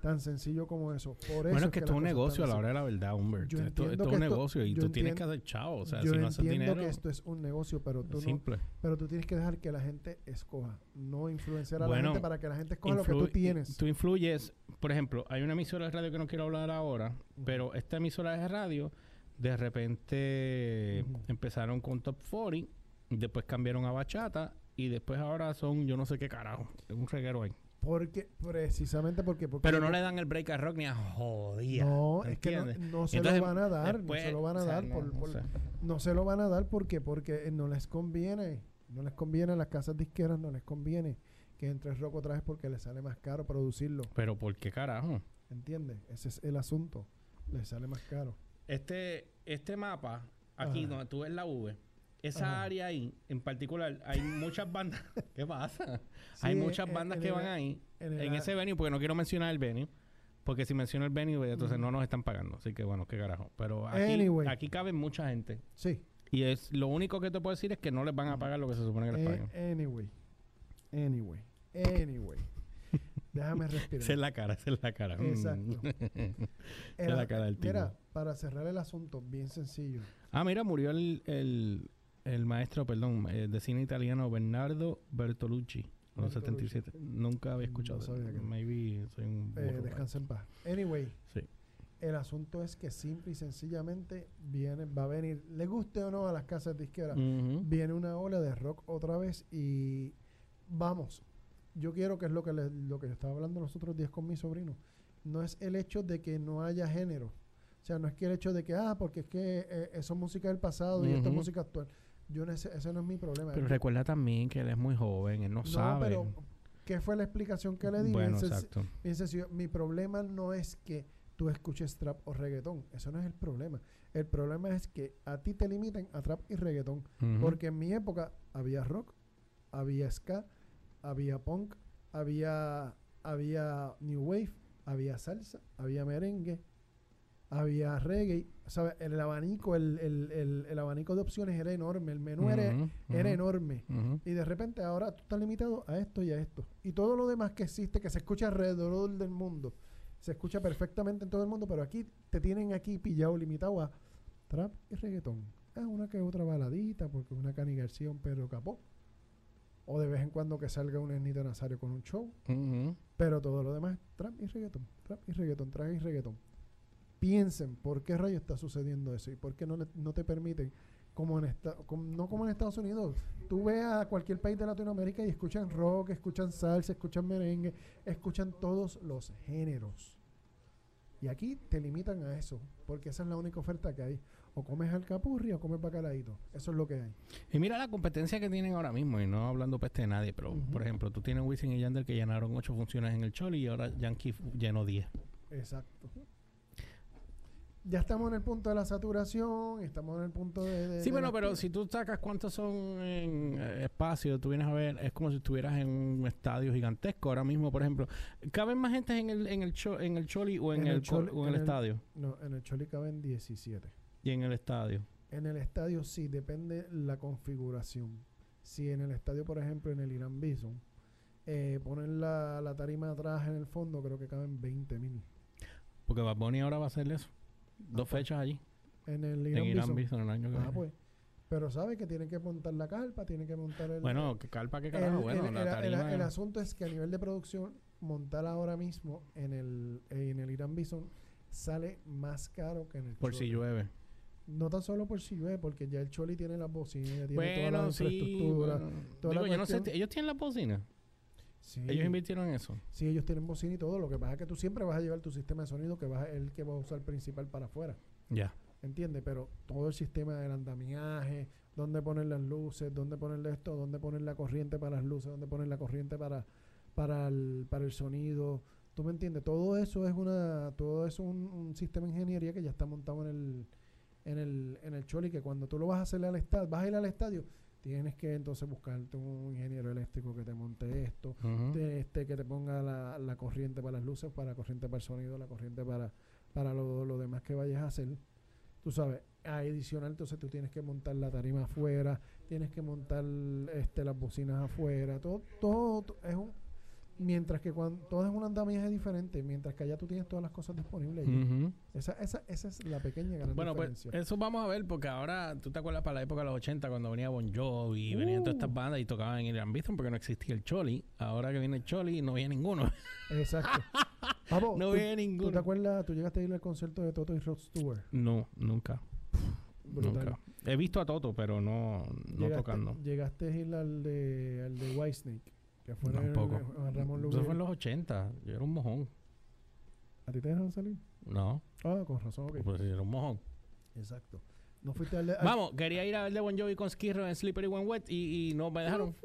Tan sencillo como eso. Por eso Bueno, es que esto es un negocio a la hora de la verdad, Humbert. Yo Esto, es un negocio y tú tienes que hacer chavo. O sea, Yo si no haces dinero, que esto es un negocio, pero tú, no, simple. pero tú tienes que dejar que la gente escoja. No influenciar a Bueno, la gente para que la gente escoja lo que tú tienes. Tú influyes, por ejemplo, hay una emisora de radio que no quiero hablar ahora, pero esta emisora de radio, de repente empezaron con Top 40, después cambiaron a Bachata y después ahora son yo no sé qué carajo, es un reguero ahí. Porque, precisamente porque... porque Pero no le dan el break a rock ni a jodía. No, es que no, no se Entonces, lo van a dar, después, no se lo van a o sea, dar no, por, no por- sé. no se lo van a dar porque porque no les conviene, no les conviene a las casas disqueras, no les conviene que entre rock otra vez porque les sale más caro producirlo, Pero ¿por qué carajo? ¿entiendes? Ese es el asunto, les sale más caro. Este, este mapa, aquí Ajá. donde tú ves la V, esa Ajá. área ahí, en particular, hay muchas bandas. ¿Qué pasa? Sí, hay muchas en- bandas en que el- van ahí, en en, ese venue, porque no quiero mencionar el venue. Porque si menciono el venue, pues, entonces Ujú. no nos están pagando. Así que bueno, qué carajo. Pero aquí, Anyway. aquí cabe mucha gente. Sí, Y es lo único que te puedo decir es que no les van a pagar lo que se supone que les eh, paguen. anyway, anyway, anyway. Déjame respirar. Esa es la cara, esa es la cara. Mm. Exacto. Es la cara del tipo. Mira, para cerrar el asunto, bien sencillo. Ah, mira, murió el, el, el maestro, perdón, eh, de cine italiano Bernardo Bertolucci, a los Bertolucci. 77. Nunca había escuchado. No de él. sabía que- Maybe soy un Eh, descansa en paz. Anyway, Sí. el asunto es que simple y sencillamente viene, va a venir, le guste o no a las casas disqueras, Ujú. viene una ola de rock otra vez y vamos. Yo quiero que es lo que le- lo que estaba hablando los otros días con mi sobrino. No es el hecho de que no haya género. O sea, no es que el hecho de que, ah, porque es que eh, eso es música del pasado y esto es música actual. Yo no, ese, ese no es mi problema. Pero recuerda también que él es muy joven, él no, no, sabe. pero ¿qué fue la explicación que le di? bueno, exacto. Mi problema no es que tú escuches trap o reggaetón. Eso no es el problema. El problema es que a ti te limitan a trap y reggaetón. Porque en mi época había rock, había ska, había punk, había, había new wave, había salsa, había merengue, había reggae. ¿Sabes? El abanico, el, el, el, el abanico de opciones era enorme. El menú era, enorme. Y de repente ahora tú estás limitado a esto y a esto. Y todo lo demás que existe, que se escucha alrededor del mundo, se escucha perfectamente en todo el mundo, pero aquí te tienen aquí pillado, limitado a trap y reggaetón. Es una que otra baladita, porque una Cani García, un Pedro Capó. O de vez en cuando que salga un Ernito Nazario con un show. Pero todo lo demás, trap y reggaetón, trap y reggaetón, trap y reggaetón. Piensen por qué rayo está sucediendo eso y por qué no, le- no te permiten, como en esta, como- no como en Estados Unidos, tú ves a cualquier país de Latinoamérica y escuchan rock, escuchan salsa, escuchan merengue, escuchan todos los géneros. Y aquí te limitan a eso, porque esa es la única oferta que hay. O comes alcapurri o comes bacalaíto. Eso es lo que hay. Y mira la competencia que tienen ahora mismo, y no hablando peste de nadie, pero por ejemplo, tú tienes Wisin y Yandel que llenaron ocho funciones en el Choli y ahora Yankee llenó 10. Exacto. Ya estamos en el punto de la saturación, estamos en el punto de... de- Sí, de bueno, pero si tú sacas cuántos son en eh, espacio, tú vienes a ver, es como si estuvieras en un estadio gigantesco. Ahora mismo, por ejemplo, ¿caben más gente en el, en el, cho- en el Choli o en, En el, Choli- o en en el el- estadio? No, en el Choli caben 17. Y en el estadio. En el estadio sí, depende la configuración. Si en el estadio, por ejemplo, en el Irán Bison, eh, ponen la, la tarima atrás en el fondo, creo que caben 20 mil. Porque Bad Bunny ahora va a hacer eso. Dos fechas allí. En el En Irán, Irán Bison. Bison el año que Ah, viene. pues. Pero sabe que tienen que montar la carpa, tienen que montar el... Bueno, que calpa que el, carajo. bueno, el- la el- el- tarima. el asunto es que a nivel de producción, montar ahora mismo en el, en el Irán Bison sale más caro que en el por si llueve. No tan solo por Silvé, porque ya el Choli tiene las bocinas, ya tiene toda Bueno, la sí. infraestructura. bueno. toda la Digo, yo no sé, cuestión. ellos tienen la bocina. Sí, Ellos invirtieron en eso. sí, ellos tienen bocina y todo. Lo que pasa es que tú siempre vas a llevar tu sistema de sonido, que vas a- el que vas a usar principal para afuera. Ya. ¿Entiendes? Pero todo el sistema del andamiaje, dónde poner las luces, dónde ponerle esto, dónde poner la corriente para las luces, dónde poner la corriente para, para, el, para el sonido. ¿Tú me entiendes? Todo eso es una todo eso es un, un sistema de ingeniería que ya está montado en el en el en el Choli que cuando tú lo vas a hacer al estadio, vas a ir al estadio, tienes que entonces buscarte un ingeniero eléctrico que te monte esto, este que te ponga la, la corriente para las luces, para la corriente para el sonido, la corriente para, para lo, lo demás que vayas a hacer. Tú sabes, adicional, entonces tú tienes que montar la tarima afuera, tienes que montar este, las bocinas afuera, todo, todo, to- es un mientras que cuando todo es un andamiaje diferente, mientras que allá tú tienes todas las cosas disponibles. esa, esa, esa es la pequeña gran Bueno, pues diferencia. eso vamos a ver, porque ahora, ¿tú te acuerdas para la época de los 80 cuando venía Bon Jovi y venían todas estas Uh. bandas y tocaban en Irán Bithorn porque no existía el Choli? Ahora que viene el Choli no viene ninguno. Exacto. Papo, no ¿tú, viene tú te ninguno. acuerdas? ¿Tú llegaste a ir al concierto de Toto y Rod Stewart? No, nunca. Brutal. Nunca. He visto a Toto, pero no, no llegaste, tocando. Llegaste a ir al de, al de Whitesnake, que fue el- Tampoco. Ramón Eso fue en los 80. Yo era un mojón. ¿A ti te dejaron salir? No, Ah, con razón, ok. pues era un mojón. Exacto. No fuiste al de... al- Vamos, quería ir a ver de Bon Jovi con Skirro en Slippery When Wet y, y no me dejaron.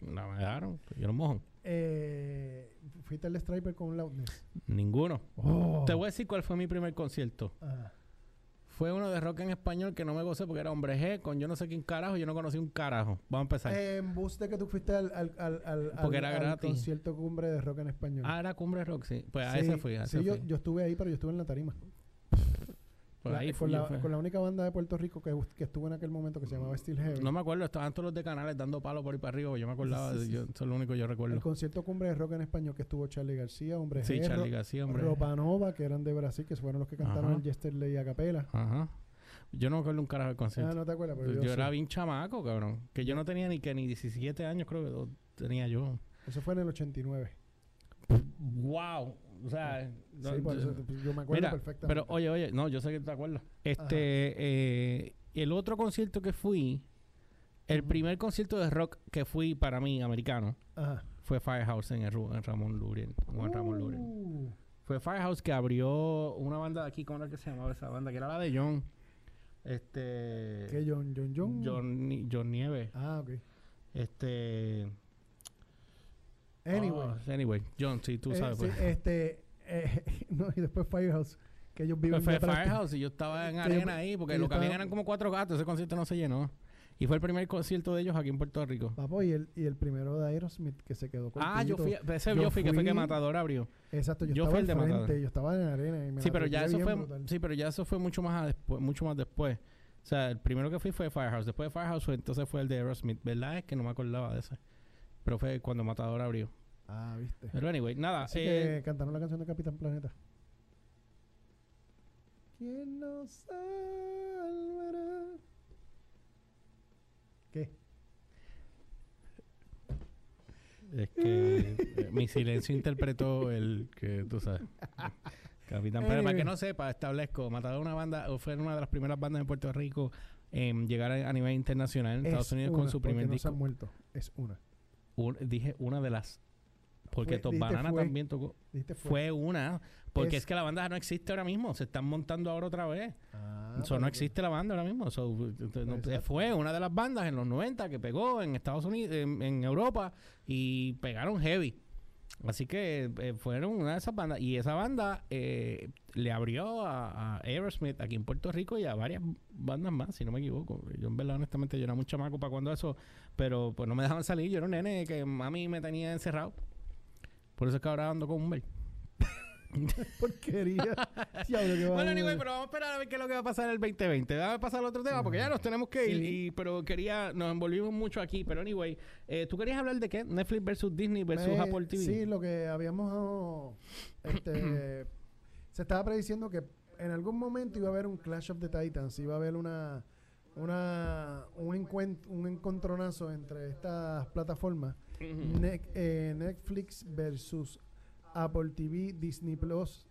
No me dejaron. Yo era un mojón. Eh, fuiste al Striper con Loudness. Ninguno. Oh. Te voy a decir cuál fue mi primer concierto. Ah, Fue uno de rock en español que no me gocé porque era hombre G con yo no sé quién carajo. Yo no conocí un carajo. Vamos a empezar. en bus de que tú fuiste al, al, al, al, Porque al- era al gratis. concierto cumbre de rock en español. ah, era Cumbre Rock, sí. Pues a Sí, ese fui. A sí, ese yo, fui. yo estuve ahí, pero yo estuve en la tarima. Por La- ahí con, la, con la única banda de Puerto Rico que, que estuvo en aquel momento que se llamaba Steel Heavy. No me acuerdo, estaban todos los de canales dando palos por ahí para arriba. Yo me acordaba, Sí, yo, eso es lo único que yo el recuerdo. concierto cumbre de rock en español que estuvo Charlie García, Hombre Sí, Charlie García, hombre. Ropanova, que eran de Brasil, que fueron los que cantaron Ajá. el Yesterday a capela. Ajá. Yo no me acuerdo un carajo del Ah, concierto. no te acuerdas, pero yo yo, era bien chamaco, cabrón. Que yo no tenía ni que ni 17 años, creo que tenía yo. Eso fue en el 89. ¡Wow! O sea, no- sí, por yo- eso te- yo me acuerdo Mira, perfectamente. Pero oye, oye, no, yo sé que te acuerdas. Este, eh, el otro concierto que fui, el primer concierto de rock que fui para mí, americano, Ajá. fue Firehouse en, el, en Ramón Luriel. Juan Ramón. Uh, Fue Firehouse que abrió una banda de aquí, ¿cómo era que se llamaba esa banda? Que era la de John. Este. ¿Qué John? John John. John, John Nieves. Ah, ok. Este. Anyway. oh, anyway, John, sí, tú Eh, sabes. sí, pues. este, eh, no, y después Firehouse, que ellos viven Pues fue Firehouse y yo estaba en que arena yo- ahí porque lo que habían eran como cuatro gatos. Ese concierto no se llenó. Y fue el primer concierto de ellos aquí en Puerto Rico. Papo, y el, y el primero de Aerosmith que se quedó con Ah, yo fui, ese Yo yo fui, que fue que Matador abrió. Exacto, yo, yo estaba fui el de frente, Matador. yo estaba en la arena y me Sí, pero ya eso fue, brutal. sí, pero ya eso fue mucho más después, mucho más después. O sea, el primero que fui fue Firehouse. Después de Firehouse fue, entonces fue el de Aerosmith. ¿Verdad? Es que no me acordaba de ese. Pero fue cuando Matador abrió. Ah, viste. Pero anyway, nada. Así eh, que cantaron la canción de Capitán Planeta. ¿Quién nos salvará? ¿Qué? Es que eh, mi silencio interpretó el que tú sabes. Capitán Pero para que no sepa, establezco, Matador una banda, fue una de las primeras bandas en Puerto Rico en llegar a, a nivel internacional en Estados Es Unidos una, con su primer no se disco. han muerto. Es una. Un- dije una de las. Porque Top Banana fue. también tocó. Fue una. Porque es, Es- que la banda no existe ahora mismo. Se están montando ahora otra vez. Ah, So, no que- existe la banda ahora mismo. So, no- fue una de las bandas en los 90 que pegó en Estados Unidos, en, en Europa y pegaron heavy. Así que eh, fueron una de esas bandas. Y esa banda eh, le abrió a, a Aerosmith aquí en Puerto Rico y a varias bandas más, si no me equivoco. Yo en verdad, honestamente, yo era muy chamaco para cuando eso, pero pues no me dejaban salir. Yo era un nene que mami me tenía encerrado. Por eso es que ahora ando con un Porquería. Diablo, Bueno, anyway, pero vamos a esperar a ver qué es lo que va a pasar en el 2020. Déjame pasar al otro tema porque ya nos tenemos que ir. Sí. Y, pero quería, nos envolvimos mucho aquí. Pero anyway, eh, ¿tú querías hablar de qué? Netflix versus Disney versus Apple TV. Sí, lo que habíamos. oh, este, se estaba prediciendo que en algún momento iba a haber un Clash of the Titans, iba a haber una. Una, un, encuent- un encontronazo entre estas plataformas. Ne- eh, Netflix versus Apple TV, Disney Plus,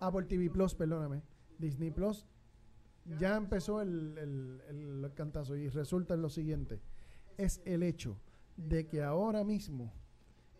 Apple TV Plus, perdóname, Disney Plus ya empezó el, el- el cantazo y resulta en lo siguiente. Es el hecho de que ahora mismo,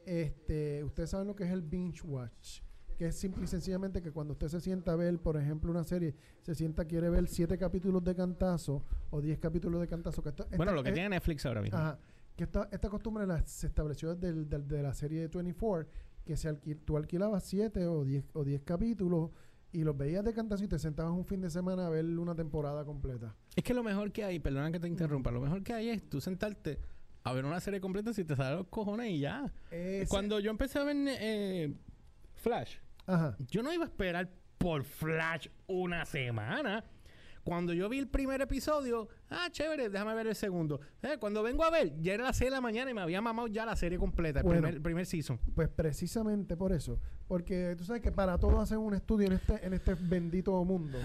este, ustedes saben lo que es el binge watch, que es simple y sencillamente que cuando usted se sienta a ver, por ejemplo, una serie, se sienta, quiere ver siete capítulos de cantazo o diez capítulos de cantazo. Que esto- Bueno, esta- lo que tiene Netflix ahora mismo. Ajá. Que esta, esta costumbre la- se estableció desde el- del- de la serie de 24, que se alquil, tú alquilabas 7 o 10 o 10 capítulos y los veías de cantazo y te sentabas un fin de semana a ver una temporada completa. Es que lo mejor que hay, perdona que te interrumpa, lo mejor que hay es tú sentarte a ver una serie completa si te salen los cojones y ya. Ese- Cuando yo empecé a ver eh, Flash, Ajá. yo no iba a esperar por Flash una semana. Cuando yo vi el primer episodio, ah, chévere, déjame ver el segundo. Eh, cuando vengo a ver, ya era las 6 de la mañana y me había mamado ya la serie completa, el, Bueno. primer, el primer season. Pues precisamente por eso. Porque tú sabes que para todo hacen un estudio en este, en este bendito mundo.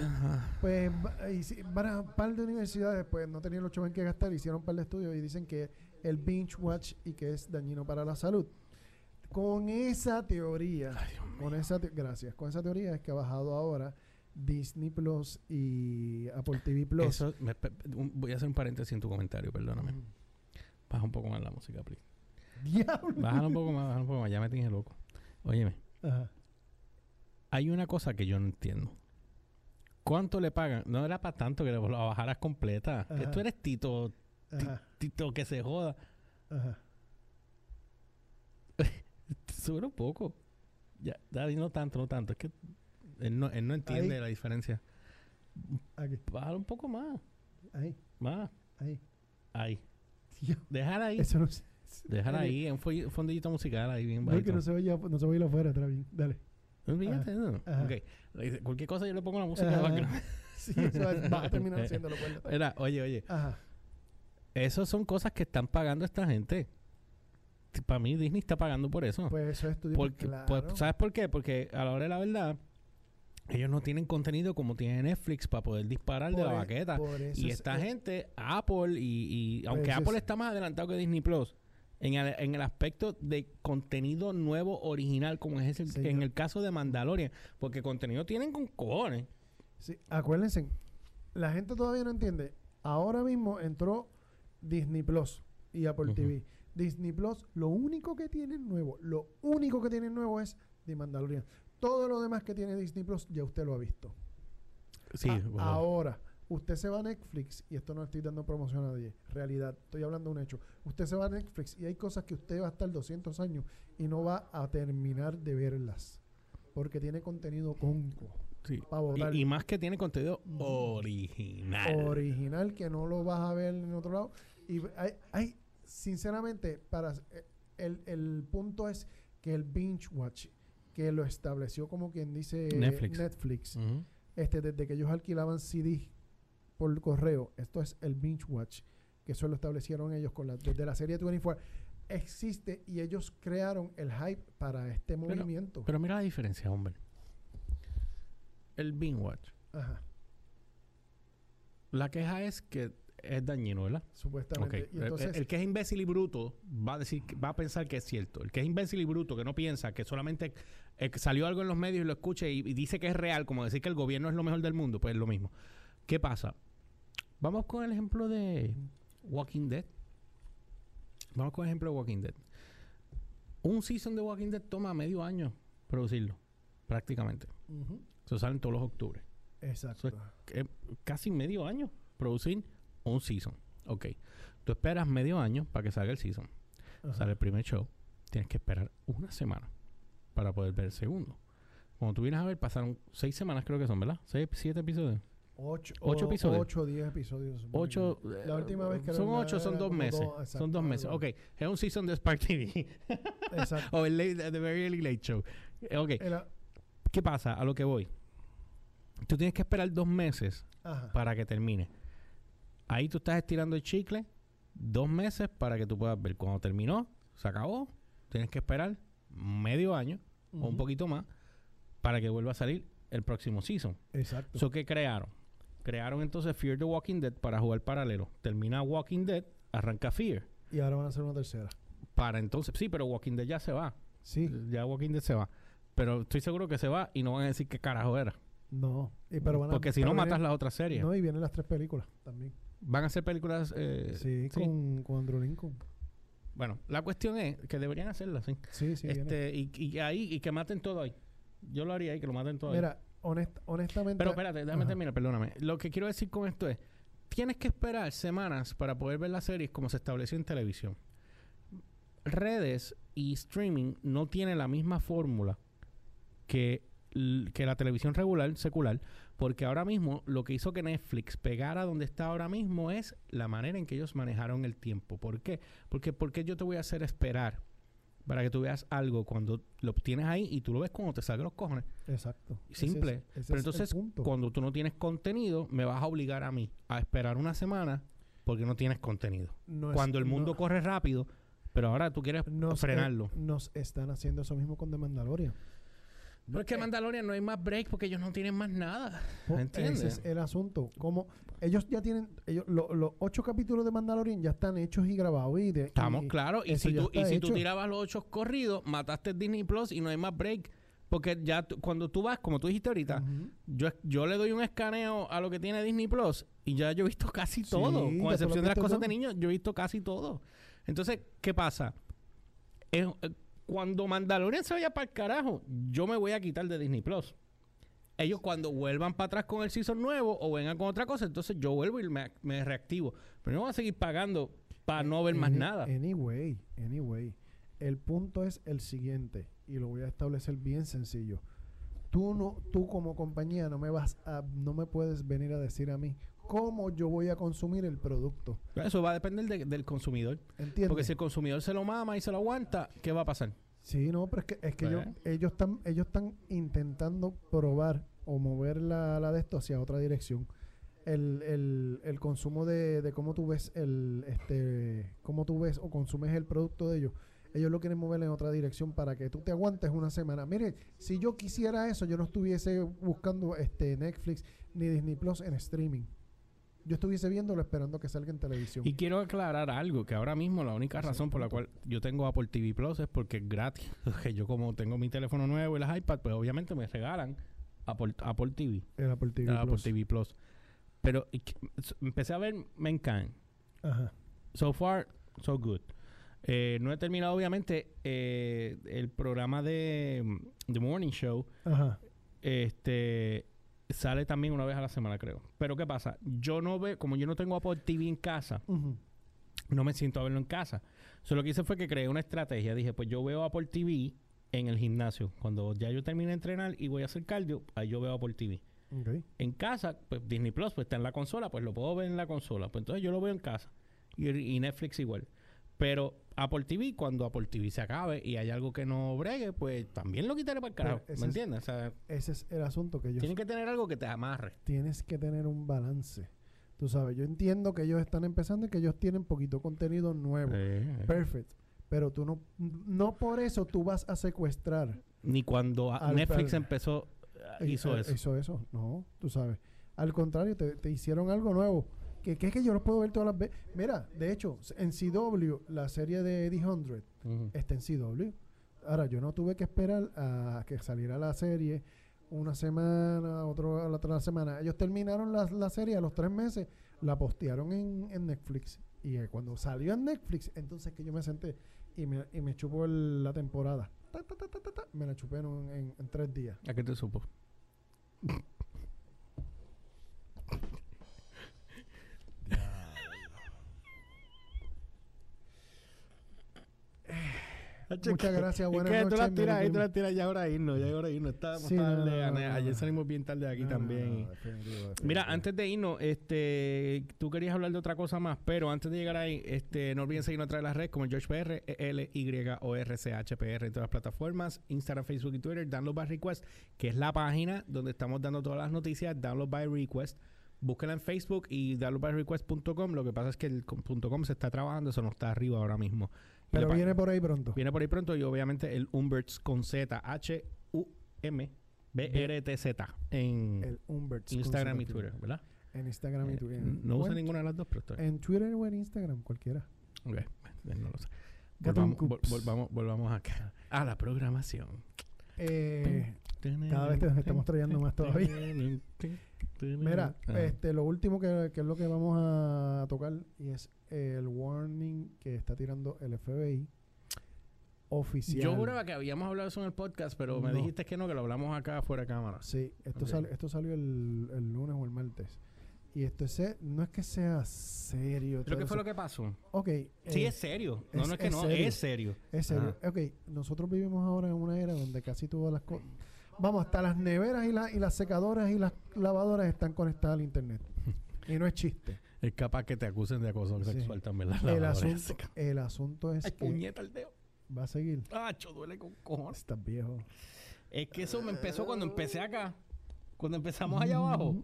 Pues y si- van a un par de universidades, pues no tenían los chavos en que gastar, hicieron un par de estudios y dicen que el binge watch y que es dañino para la salud. Con esa teoría, con esa te- gracias, con esa teoría es que ha bajado ahora Disney Plus y Apple TV Plus. Eso, me- pe- un- voy a hacer un paréntesis en tu comentario, perdóname. Baja un poco más la música, please. Diablo. Bájala un poco más, bájala un poco más, ya me dije loco. Óyeme, Ajá. hay una cosa que yo no entiendo. ¿Cuánto le pagan? No era para tanto que la bajaras completa. Ajá. tú eres Tito. Tito que se joda. Ajá. Sube un poco. Ya, no tanto, no tanto. Es que él no, él no entiende Ahí. la diferencia. Aquí. Bájala un poco más. Ahí. Más. Ahí. Ahí. Dios, Déjala ahí. Eso no se. Déjala ahí. Un fo- fondillito musical ahí bien No, que bajito. no se oye, no se oye afuera, está bien. Dale. No. Ajá. Ok. Cualquier cosa yo le pongo la música Ajá. de. Sí, eso va a terminar haciéndolo. Era, oye, oye. Ajá. Esas son cosas que están pagando esta gente. Para mí Disney está pagando por eso. Pues eso es. Porque, claro. pues, ¿Sabes por qué? Porque a la hora de la verdad, ellos no tienen contenido como tiene Netflix para poder disparar de la Por e- baqueta. por eso Y es- esta gente, Apple, y, y aunque Apple es- está más adelantado que Disney Plus, en el, en el aspecto de contenido nuevo, original, como es el, en el caso de Mandalorian, porque contenido tienen con cojones. Sí, acuérdense, la gente todavía no entiende. Ahora mismo entró Disney Plus y Apple. TV. Disney Plus, lo único que tiene nuevo, lo único que tiene nuevo es The Mandalorian. Todo lo demás que tiene Disney Plus ya usted lo ha visto. Sí, A- bueno. ahora, usted se va a Netflix, y esto no estoy dando promoción a nadie, realidad, estoy hablando de un hecho. Usted se va a Netflix y hay cosas que usted va a estar 200 años y no va a terminar de verlas. Porque tiene contenido conco, Sí. Y, y más que tiene contenido original. original que no lo vas a ver en otro lado. Y hay, hay sinceramente, para eh, el, el punto es que el binge watch, que lo estableció como quien dice Netflix. Este, desde que ellos alquilaban CD por correo, esto es el binge watch, que eso lo establecieron ellos con la, desde la serie 24. Existe y ellos crearon el hype para este movimiento. Pero mira la diferencia, hombre. El Bean Watch. Ajá, La queja es que es dañino, ¿verdad? supuestamente. Y entonces, el, que es imbécil y bruto va a decir, va a pensar que es cierto. El que es imbécil y bruto, que no piensa, que solamente eh, que salió algo en los medios y lo escucha y, y dice que es real, como decir que el gobierno es lo mejor del mundo, pues es lo mismo. ¿Qué pasa? Vamos con el ejemplo de Walking Dead. Vamos con el ejemplo de Walking Dead. Un season de Walking Dead toma medio año producirlo, prácticamente. Ujú, Eso salen todos los octubres. exacto. eh, casi medio año producir un season. Ok. Tú esperas medio año para que salga el season. Ajá. Sale el primer show. Tienes que esperar una semana para poder ver el segundo. Cuando tú vienes a ver, pasaron seis semanas, creo que son, ¿verdad? Seis, siete episodios. Ocho, Ocho o- episodios. Ocho o diez episodios. Ocho. que. eh, La última vez que Son era- ocho, son era dos meses. dos, exacto, son dos meses. Ok. Es un season de Spark TV. Exacto. o el late, The Very Early Late Show. Eh, Ok. Era- ¿Qué pasa? A lo que voy. Tú tienes que esperar dos meses ajá. para que termine. Ahí tú estás estirando el chicle dos meses para que tú puedas ver. Cuando terminó, se acabó. Tienes que esperar medio año o un poquito más para que vuelva a salir el próximo season. Exacto. ¿Eso qué crearon? Crearon entonces Fear the Walking Dead para jugar paralelo. Termina Walking Dead, arranca Fear. y ahora van a hacer una tercera. Para entonces, sí, pero Walking Dead ya se va. Sí. Ya Walking Dead se va. Pero estoy seguro que se va y no van a decir qué carajo era. No, y- pero van a, Porque si no, matas las otras series. No, y vienen las tres películas también. Van a ser películas. eh, sí, sí. Con, con Andrew Lincoln. Bueno, la cuestión es que deberían hacerlas, sí. Sí, sí. este, y, y ahí, y que maten todo ahí. Yo lo haría ahí, que lo maten todo ahí. Mira, honest- honestamente. Pero espérate, déjame Ajá. terminar, perdóname. Lo que quiero decir con esto es, tienes que esperar semanas para poder ver las series como se estableció en televisión. Redes y streaming no tienen la misma fórmula que, que la televisión regular, secular, porque ahora mismo lo que hizo que Netflix pegara donde está ahora mismo es la manera en que ellos manejaron el tiempo. ¿Por qué? Porque ¿por qué yo te voy a hacer esperar para que tú veas algo cuando lo tienes ahí y tú lo ves cuando te salgan los cojones? Exacto. Ese Simple. es- ese Pero entonces, cuando tú no tienes contenido, me vas a obligar a mí a esperar una semana porque no tienes contenido. No es- cuando el mundo no- corre rápido, pero ahora tú quieres nos, frenarlo. eh, nos están haciendo eso mismo con The Mandalorian. Pero es que Mandalorian no hay más break porque ellos no tienen más nada. Po- ¿Entiendes? Ese es el asunto. Como ellos ya tienen, ellos, lo- los ocho capítulos de Mandalorian ya están hechos y grabados. Y de, Estamos y- claros. Y si, tú, y tirabas los ocho corridos, mataste Disney Plus y no hay más break. Porque ya cuando tú vas, como tú dijiste ahorita, yo, yo le doy un escaneo a lo que tiene Disney Plus y ya yo he visto casi Sí, todo. Con excepción de las cosas todo. de niños, yo he visto casi todo. Entonces, ¿qué pasa? Es- eh, cuando Mandalorian se vaya para el carajo, yo me voy a quitar de Disney Plus. Ellos cuando vuelvan para atrás con el season nuevo o vengan con otra cosa, entonces yo vuelvo y me, me reactivo. Pero no voy a seguir pagando para no ver más Any- nada. Anyway, anyway. El punto es el siguiente, y lo voy a establecer bien sencillo. Tú no, tú como compañía no me vas a, no me puedes venir a decir a mí cómo yo voy a consumir el producto. Eso va a depender de- del consumidor. ¿Entiendes? Porque si el consumidor se lo mama y se lo aguanta, ¿qué va a pasar? Sí, no, pero es que, es que ellos, Pues. ellos están, ellos están intentando probar o mover la, la de esto hacia otra dirección. El, el, el consumo de, de cómo tú ves el, este, cómo tú ves o consumes el producto de ellos. Ellos lo quieren mover en otra dirección para que tú te aguantes una semana. Mire, si yo quisiera eso, yo no estuviese buscando este Netflix ni Disney Plus en streaming. Yo estuviese viéndolo esperando que salga en televisión. Y quiero aclarar algo, que ahora mismo la única razón por la cual yo tengo Apple TV Plus es porque es gratis. Que yo como tengo mi teléfono nuevo y las iPad, pues obviamente me regalan Apple, Apple TV, el Apple TV el Apple Plus. TV Plus. Pero y empecé a ver Mankind. Ajá. So far, so good. Eh, no he terminado obviamente eh, el programa de The Morning Show. Ajá. Este sale también una vez a la semana, creo. Pero ¿qué pasa? Yo no veo, como yo no tengo Apple TV en casa, no me siento a verlo en casa. So, lo que hice fue que creé una estrategia. Dije, pues yo veo Apple TV en el gimnasio. Cuando ya yo termine de entrenar y voy a hacer cardio, ahí yo veo Apple TV. En casa, pues Disney Plus pues, está en la consola, pues lo puedo ver en la consola. Pues entonces yo lo veo en casa. Y, y Netflix igual. Pero Apple TV, cuando Apple TV se acabe y hay algo que no bregue, pues también lo quitaré para el carajo. ¿Me es- entiendes? O sea, Ese es el asunto que ellos tienen que tener algo que te amarre. tienes que tener un balance. Tú sabes, yo entiendo que ellos están empezando y que ellos tienen poquito contenido nuevo. Eh, Perfect. Pero tú no, no por eso tú vas a secuestrar. Ni cuando a- Al- Netflix empezó, Eh, hizo eh, eso. Hizo eso. No, tú sabes. Al contrario, te, te hicieron algo nuevo. Que, que es que yo lo puedo ver todas las veces. Mira, de hecho, en CW, la serie de The 100 Ujú. está en CW. Ahora, yo no tuve que esperar a que saliera la serie una semana, otro, la otra semana. Ellos terminaron la, la serie a los tres meses, la postearon en, en Netflix. Y eh, cuando salió en Netflix, entonces que yo me senté y me, y me chupó el- la temporada. Ta, ta, ta, ta, ta, ta, me la chupé en, un- en- en tres días. ¿A qué te supo? Muchas gracias, buenas es que tú noches, las tiras ahí, tú las tiras ya ahora irnos, ya ahora irnos. Estábamos Sí, no, tarde, no, ayer salimos bien tarde de aquí también. definitivo, Mira, antes de irnos, este, tú querías hablar de otra cosa más, pero antes de llegar ahí, este, no olviden seguirnos a través de las redes como George PR, L Y O R C H P R en todas las plataformas, Instagram, Facebook y Twitter, Download by Request, que es la página donde estamos dando todas las noticias, Download by Request. Búsquela en Facebook y downloadbyrequest.com. Lo que pasa es que el .com se está trabajando, eso no está arriba ahora mismo. Pero viene por ahí pronto. Viene por ahí pronto y obviamente el Umberts con Z, H-U-M-B-R-T-Z en El Umberts. Instagram y. Twitter, ¿verdad? En Instagram y Eh, Twitter. no usa en- ninguna de las dos, pero estoy. En Twitter o en Instagram, cualquiera. Ok, no lo sé. Volvamos, vol- Coops. volvamos, volvamos acá a la programación. Eh, Cada vez te estamos trayendo más todavía. Mira, Ah. este, lo último que, que es lo que vamos a tocar y es el warning que está tirando el FBI oficial. Yo juraba que habíamos hablado eso en el podcast, pero me dijiste que no, que lo hablamos acá fuera de cámara. Sí, esto, Ok. sal- esto salió el, el lunes o el martes. Y esto es, no es que sea serio. ¿Pero todo qué fue eso. lo que pasó? Ok. Sí, eh, es serio. No, es- no es que es no, serio. es serio. Es serio. Ok, nosotros vivimos ahora en una era donde casi todas las cosas... Vamos, hasta las neveras y, la- y las secadoras y las lavadoras están conectadas al internet. y no es chiste. Es capaz que te acusen de acoso Sí. sexual también. La El asunto, esa. el asunto es Ay, que puñeta el dedo. va a seguir. Acho, duele con cojones. Estás viejo. Es que eso me empezó cuando empecé acá. Cuando empezamos allá abajo,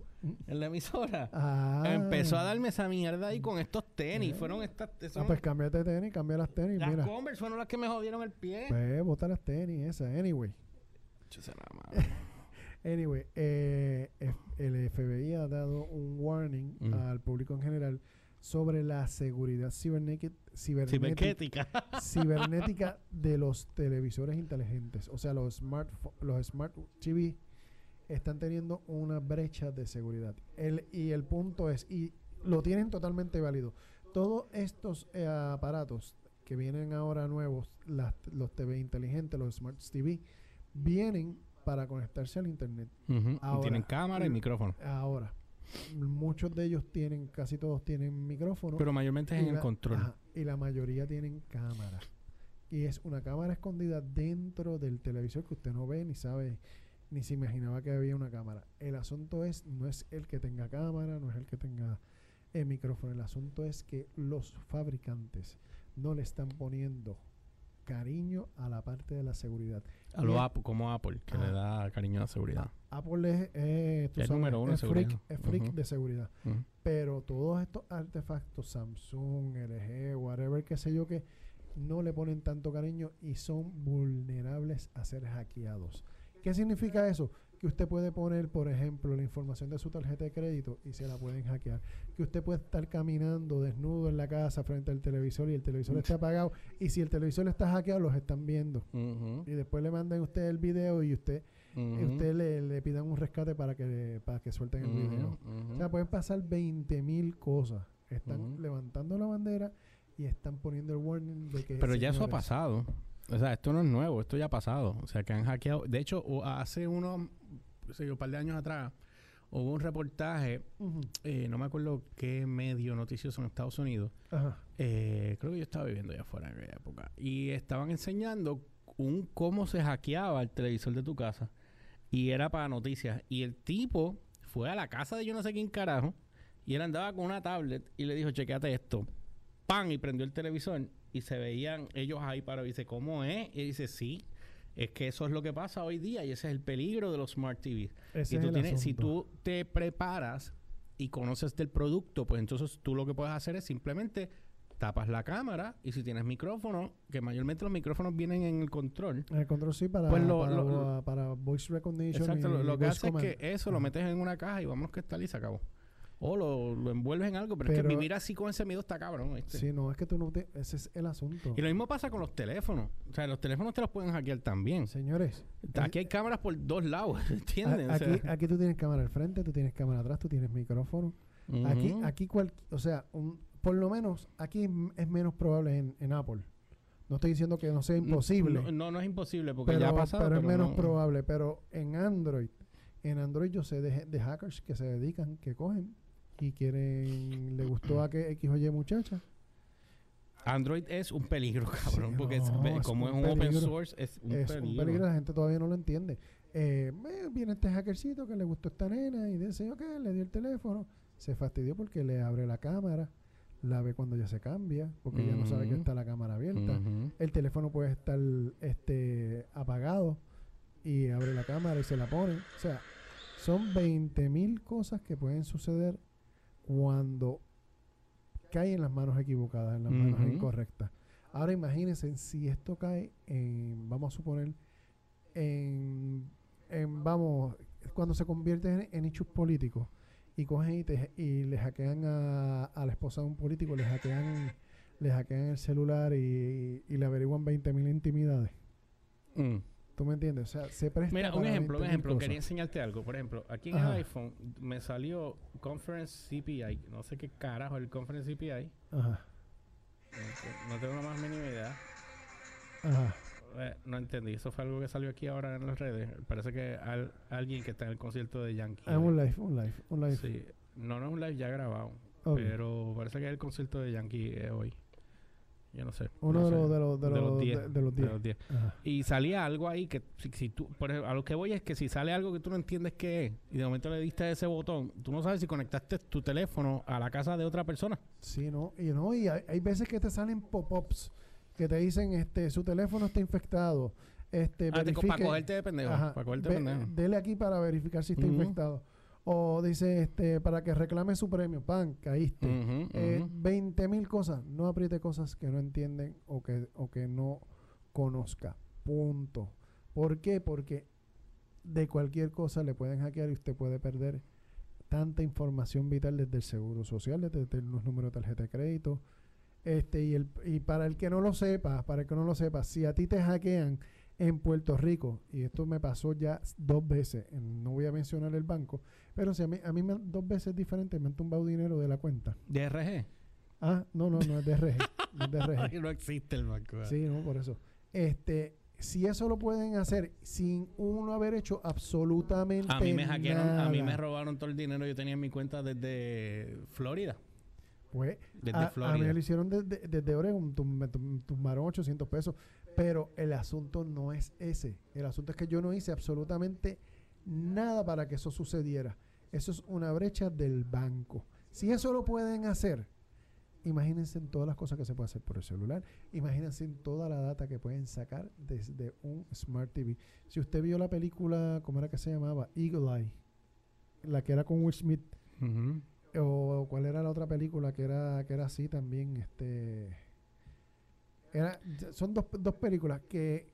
en la emisora. Ah. Empezó a darme esa mierda ahí con estos tenis. Fueron estas. Ah, pues cámbiate de tenis, cambia las tenis, las mira. Converse fueron las que me jodieron el pie. Pues bota las tenis esas. Anyway. Chucha, la madre. Anyway, eh, el FBI ha dado un warning Mm. al público en general sobre la seguridad cibernética, cibernética, Cibernética. cibernética de los televisores inteligentes. O sea, los smart, los smart TV están teniendo una brecha de seguridad. El, y el punto es, y lo tienen totalmente válido, todos estos eh, aparatos que vienen ahora nuevos, las- los TV inteligentes, los smart TV, vienen para conectarse al internet. Y Ahora, Tienen cámara y micrófono. Ahora, muchos de ellos tienen, casi todos tienen micrófono. Pero mayormente es en el control. ajá, y la mayoría tienen cámara. Y es una cámara escondida dentro del televisor que usted no ve ni sabe, ni se imaginaba que había una cámara. El asunto es, no es el que tenga cámara, no es el que tenga el micrófono. El asunto es que los fabricantes no le están poniendo cariño a la parte de la seguridad. A lo Apple, como Apple, que le da cariño a la seguridad. Apple es, eh, tú El sabes, número uno de es freak, seguridad. es freak de seguridad. Pero todos estos artefactos, Samsung, LG, whatever, qué sé yo, que no le ponen tanto cariño y son vulnerables a ser hackeados. ¿Qué significa eso? Que usted puede poner, por ejemplo, la información de su tarjeta de crédito y se la pueden hackear. Que usted puede estar caminando desnudo en la casa frente al televisor y el televisor está apagado. Y si el televisor está hackeado, los están viendo. Y después le mandan a usted el video y usted, y usted le, le pidan un rescate para que, para que suelten el video. Ujú, ujú. O sea, pueden pasar 20 mil cosas. Están levantando la bandera y están poniendo el warning de que. Pero ya eso ha pasado. O sea, esto no es nuevo, esto ya ha pasado. O sea, que han hackeado. De hecho, o- hace unos, sé yo, un par de años atrás, hubo un reportaje, eh, no me acuerdo qué medio noticioso en Estados Unidos. Ajá. eh, creo que yo estaba viviendo allá afuera en aquella época. Y estaban enseñando un cómo se hackeaba el televisor de tu casa. Y era para noticias. Y el tipo fue a la casa de yo no sé quién carajo. Y él andaba con una tablet y le dijo, chequeate esto. ¡Pam! Y prendió el televisor y se veían ellos ahí para... Y dice, ¿cómo es? Y dice, sí. Es que eso es lo que pasa hoy día y ese es el peligro de los Smart TV. Ese Y tú es el tienes- si tú te preparas y conoces del producto, pues entonces tú lo que puedes hacer es simplemente tapas la cámara y si tienes micrófono, que mayormente los micrófonos vienen en el control. El control sí para, Pues lo- para, lo- para voice recognition. Exacto, y lo, lo que hace command. es que eso lo metes en una caja y vámonos que está y se acabó. O lo, lo envuelves en algo, pero, es que vivir así con ese miedo está cabrón. ¿viste? Sí, no, es que tú no te. Ese es el asunto. Y lo mismo pasa con los teléfonos. O sea, los teléfonos te los pueden hackear también. Señores, Aquí hay cámaras por dos lados, ¿entiendes? a- O sea, aquí, aquí tú tienes cámara al frente, tú tienes cámara atrás, tú tienes micrófono. Aquí, aquí cual, o sea, un- por lo menos aquí es menos probable en, en Apple. No estoy diciendo que no sea imposible. No, no, no es imposible porque pero, ya ha pasado. pero es menos no. probable. Pero en Android, en Android yo sé de, de hackers que se dedican, que cogen y quieren, le gustó a que X o Y muchacha. Android es un peligro, cabrón, Sí, porque no, es como es un open source, es un es peligro. un peligro, la gente todavía no lo entiende. Eh, eh, viene este hackercito que le gustó esta nena y dice, ok, le dio el teléfono, se fastidió porque le abre la cámara, la ve cuando ya se cambia, porque ya no sabe que está la cámara abierta. El teléfono puede estar este apagado y abre la cámara y se la pone. O sea, son 20 mil cosas que pueden suceder cuando cae en las manos equivocadas, en las manos incorrectas. Ahora imagínense si esto cae en, vamos a suponer, en, en vamos, cuando se convierte en, en hechos políticos y cogen y, te- y le hackean a, a la esposa de un político, le hackean, le hackean el celular y, y le averiguan 20 mil intimidades. Mm. ¿Tú me entiendes? O sea, se presta Mira, un ejemplo, un 20.000 ejemplo. cosas. Quería enseñarte algo. Por ejemplo, aquí en Ajá. el iPhone me salió Conference CPI. No sé qué carajo el Conference CPI. Ajá, No, no tengo la más mínima idea. ajá. Eh, no entendí. Eso fue algo que salió aquí ahora en las redes. Parece que al- alguien que está en el concierto de Yankee. Ah, un live, un live, un live. Sí. No, no es un live ya grabado. Pero parece que es el concierto de Yankee eh, hoy. Yo no sé. Uno no de sé. los, de los, de los, 10. de, de los de 10. los 10. Ajá. Y salía algo ahí que si, si tú, por ejemplo, a lo que voy es que si sale algo que tú no entiendes qué es y de momento le diste ese botón, tú no sabes si conectaste tu teléfono a la casa de otra persona. Sí, no, y no, y hay, hay veces que te salen pop-ups que te dicen, este, su teléfono está infectado. Este, Ah, te- verifique- para cogerte de pendejo. Ajá, para cogerte de ve- pendejo. dele aquí para verificar si está infectado. O dice, este, para que reclame su premio, pan, caíste. Ujú, Eh, ujú. 20 mil cosas. No apriete cosas que no entienden o que, o que no conozca. Punto. ¿Por qué? Porque de cualquier cosa le pueden hackear y usted puede perder tanta información vital desde el seguro social, desde los números de tarjeta de crédito. Este, y, el, y para el que no lo sepa, para el que no lo sepa, si a ti te hackean en Puerto Rico, y esto me pasó ya dos veces, no voy a mencionar el banco, pero si a mí, a mí me, dos veces diferentes me han tumbado dinero de la cuenta. DRG. Ah, no, no, no es de RG. no es de RG. no existe el banco. ¿verdad? Sí, no, por eso. Este, si eso lo pueden hacer sin uno haber hecho absolutamente A mí me hackearon, a mí me nada, robaron todo el dinero yo tenía en mi cuenta desde Florida. Pues, Desde a, a mí Florida. lo hicieron desde, desde Oregon, tum- me tum- tumbaron 800 pesos. Pero el asunto no es ese. El asunto es que yo no hice absolutamente nada para que eso sucediera. Eso es una brecha del banco. Si eso lo pueden hacer, imagínense en todas las cosas que se puede hacer por el celular. Imagínense en toda la data que pueden sacar desde un Smart TV. Si usted vio la película, ¿cómo era que se llamaba? Eagle Eye. La que era con Will Smith. O cuál era la otra película que era que era así también este era son dos, dos películas que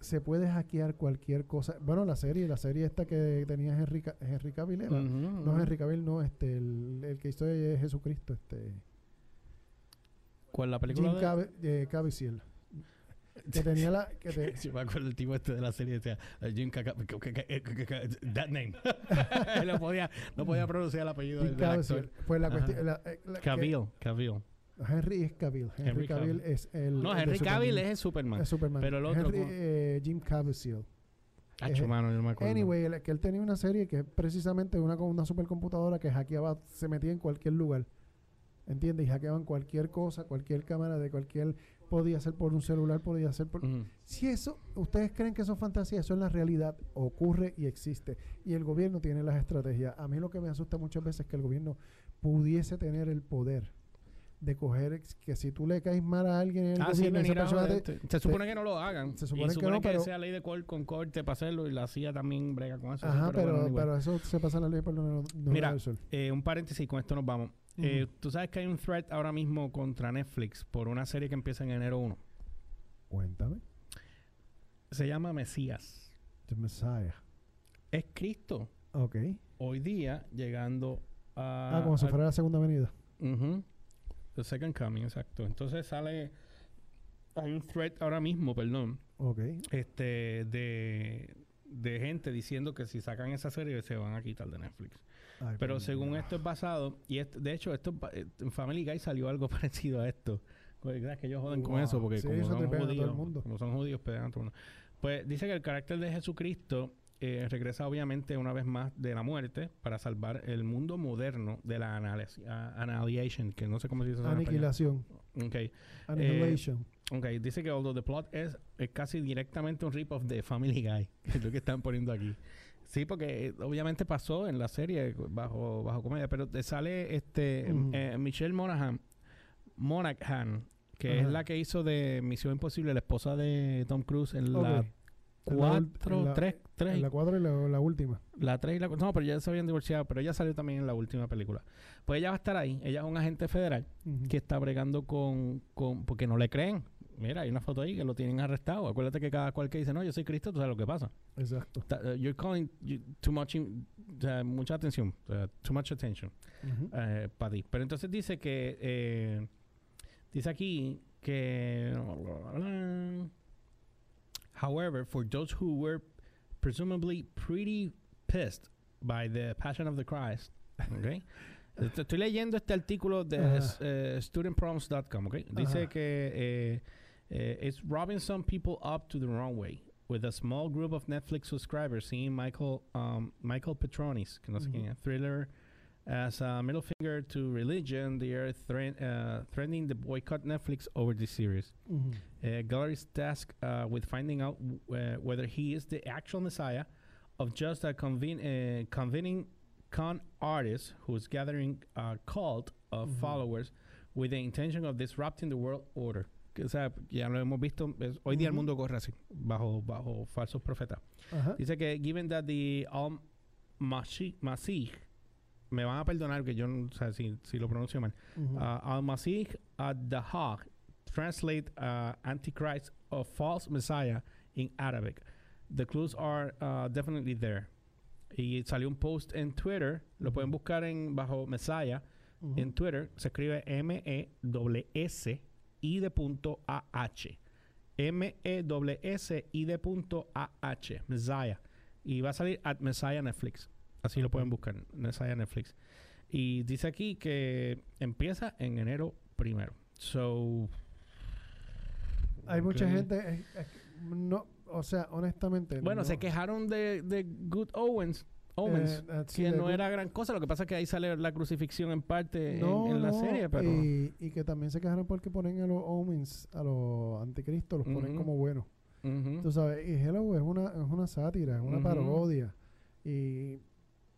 se puede hackear cualquier cosa. Bueno la serie la serie esta que tenía Henry, Henry Cavill era. Ujú, no. Henry Cavill no este el, el que hizo de Jesucristo este. ¿Cuál la película? Jim Cav eh, que tenía la que te- Sí, me acuerdo el tipo este de la serie decía eh, Jim Caca- that name. No podía no podía pronunciar el apellido Jim del, del actor. Pues la cuestión eh, Cavill Henry es Cavill Henry, Henry Cavill, Cavill. es el no Henry Cavill Superman. es el Superman Es Superman. Pero el otro, Henry, eh, Jim Caviezel. Acho, eh, mano, yo no me acuerdo Anyway, el- que él tenía una serie que es precisamente una con una supercomputadora que hackeaba, se metía en cualquier lugar. ¿Entiendes? Y hackeaban cualquier cosa, cualquier cámara de cualquier. Podía ser por un celular, podía ser por. Si eso, ustedes creen que eso es fantasía, eso es la realidad, ocurre y existe. Y el gobierno tiene las estrategias. A mí lo que me asusta muchas veces es que el gobierno pudiese tener el poder de coger, que si tú le caes mal a alguien en el Ah, sí, gobierno, esa venir a persona te- joderte. se supone que no lo hagan se supone y que supone no, que pero- sea ley de cor con corte para hacerlo y la CIA también brega con eso sí, Ajá, pero, bueno, anyway. pero eso se pasa la ley por no, no Mira, del sol. Eh, un paréntesis con esto nos vamos Eh, Ujú. tú sabes que hay un threat ahora mismo contra Netflix por una serie que empieza en enero 1 Cuéntame. se llama Mesías The Messiah. es Cristo Ok. hoy día llegando a Ah, como si al- fuera la segunda venida. Ujú. The Second Coming, exacto. Entonces sale. Hay un thread ahora mismo, perdón, Ok. este, de, de gente diciendo que si sacan esa serie se van a quitar de Netflix. Ay, Pero según esto es basado, y esto- de hecho, esto eh, en Family Guy salió algo parecido a esto. Pues, que ellos joden con eso, porque Sí, como eso son judíos, como son judíos, pegan a todo el mundo. Pues dice que el carácter de Jesucristo eh, regresa obviamente una vez más de la muerte para salvar el mundo moderno de la annihilation, que no sé cómo se dice. Aniquilación. Ok. Annihilation. Ok, dice que although the plot es, es casi directamente un rip-off de Family Guy, que es lo que están poniendo aquí. Sí, porque eh, obviamente pasó en la serie bajo, bajo comedia, pero te sale este eh, Michelle Monaghan, Monaghan, que es la que hizo de Misión Imposible, la esposa de Tom Cruise. En la ul- cuatro, en la- tres, tres, En la 4 y la, la última. la 3 y la cu- No, pero ya se habían divorciado, pero ella salió también en la última película. Pues ella va a estar ahí. Ella es un agente federal que está bregando con, con... Porque no le creen. Mira, hay una foto ahí que lo tienen arrestado. Acuérdate que cada cual que dice, no, yo soy Cristo, tú sabes lo que pasa. Exacto. Ta- uh, you're calling you- too much... in- mucha atención. too much attention Ujú. para ti. Pero entonces dice que... eh, dice aquí que... However, for those who were presumably pretty pissed by the Passion of the Christ, okay? Est- Estoy leyendo este artículo de Ajá. eh, studentproms.com, okay? Dice Ajá. que eh, eh, it's robbing some people up to the wrong way. With a small group of Netflix subscribers seeing Michael um, Michael Petronis, que no sé quién es, thriller as a middle finger to religion, they are threat, uh, threatening the boycott Netflix over the series. Ujú. Uh, Gallery's tasked uh, with finding out w- uh, whether he is the actual messiah of just a conven- uh, convening con artist who's gathering a cult of Ujú. followers with the intention of disrupting the world order. O sea, ya lo hemos visto, es- hoy día el Ujú. mundo corre así, bajo, bajo falsos profetas. Ajá. Dice que, given that the Al Masih, me van a perdonar que yo no sé si, si lo pronuncio mal, Ujú. uh, Al-Masih ad-Dahaq translate uh, Antichrist or false Messiah in Arabic. The clues are uh, definitely there. Y salió un post en Twitter, lo pueden buscar en bajo Messiah en Twitter, se escribe M-E-S-S-I de punto A-H. M-E-S-S-I de punto A-H. Messiah. Y va a salir at Messiah Netflix. Así lo pueden buscar, Messiah Netflix. Y dice aquí que empieza en enero primero. So. Hay mucha gente, eh, eh, no, o sea, honestamente. Bueno, no, se quejaron de, de Good Owens. Owens. eh, eh, sí, que no era gran cosa. Lo que pasa es que ahí sale la crucifixión en parte en- No, en, la no, serie, pero. Y, y que también se quejaron porque ponen a los Omens, a los anticristos, los ponen Ujú. como buenos. Ujú. Tú sabes, y Hello es una, es una sátira, es una Ujú. parodia. Y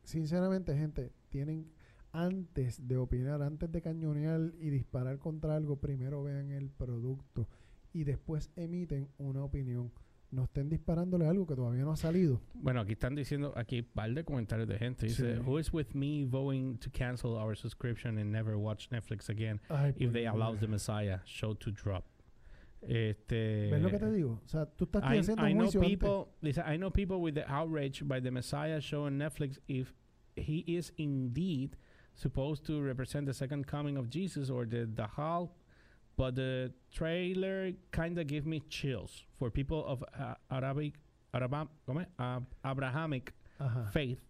sinceramente, gente, tienen antes de opinar, antes de cañonear y disparar contra algo, primero vean el producto y después emiten una opinión. No estén disparándole algo que todavía no ha salido. Bueno, aquí están diciendo, aquí hay un par de comentarios de gente. Dice, Sí. who is with me voting to cancel our subscription and never watch Netflix again Ay, if they Dios. allow the Messiah show to drop? Este, ¿Ves lo que te digo? O sea, tú estás I, haciendo I un know people, dice, I know people with the outrage by the Messiah show on Netflix if he is indeed supposed to represent the second coming of Jesus or the Dahal, but the trailer kind of gave me chills for people of uh, Arabic, Arabam, ¿cómo es? Ab- Abrahamic Ajá. faith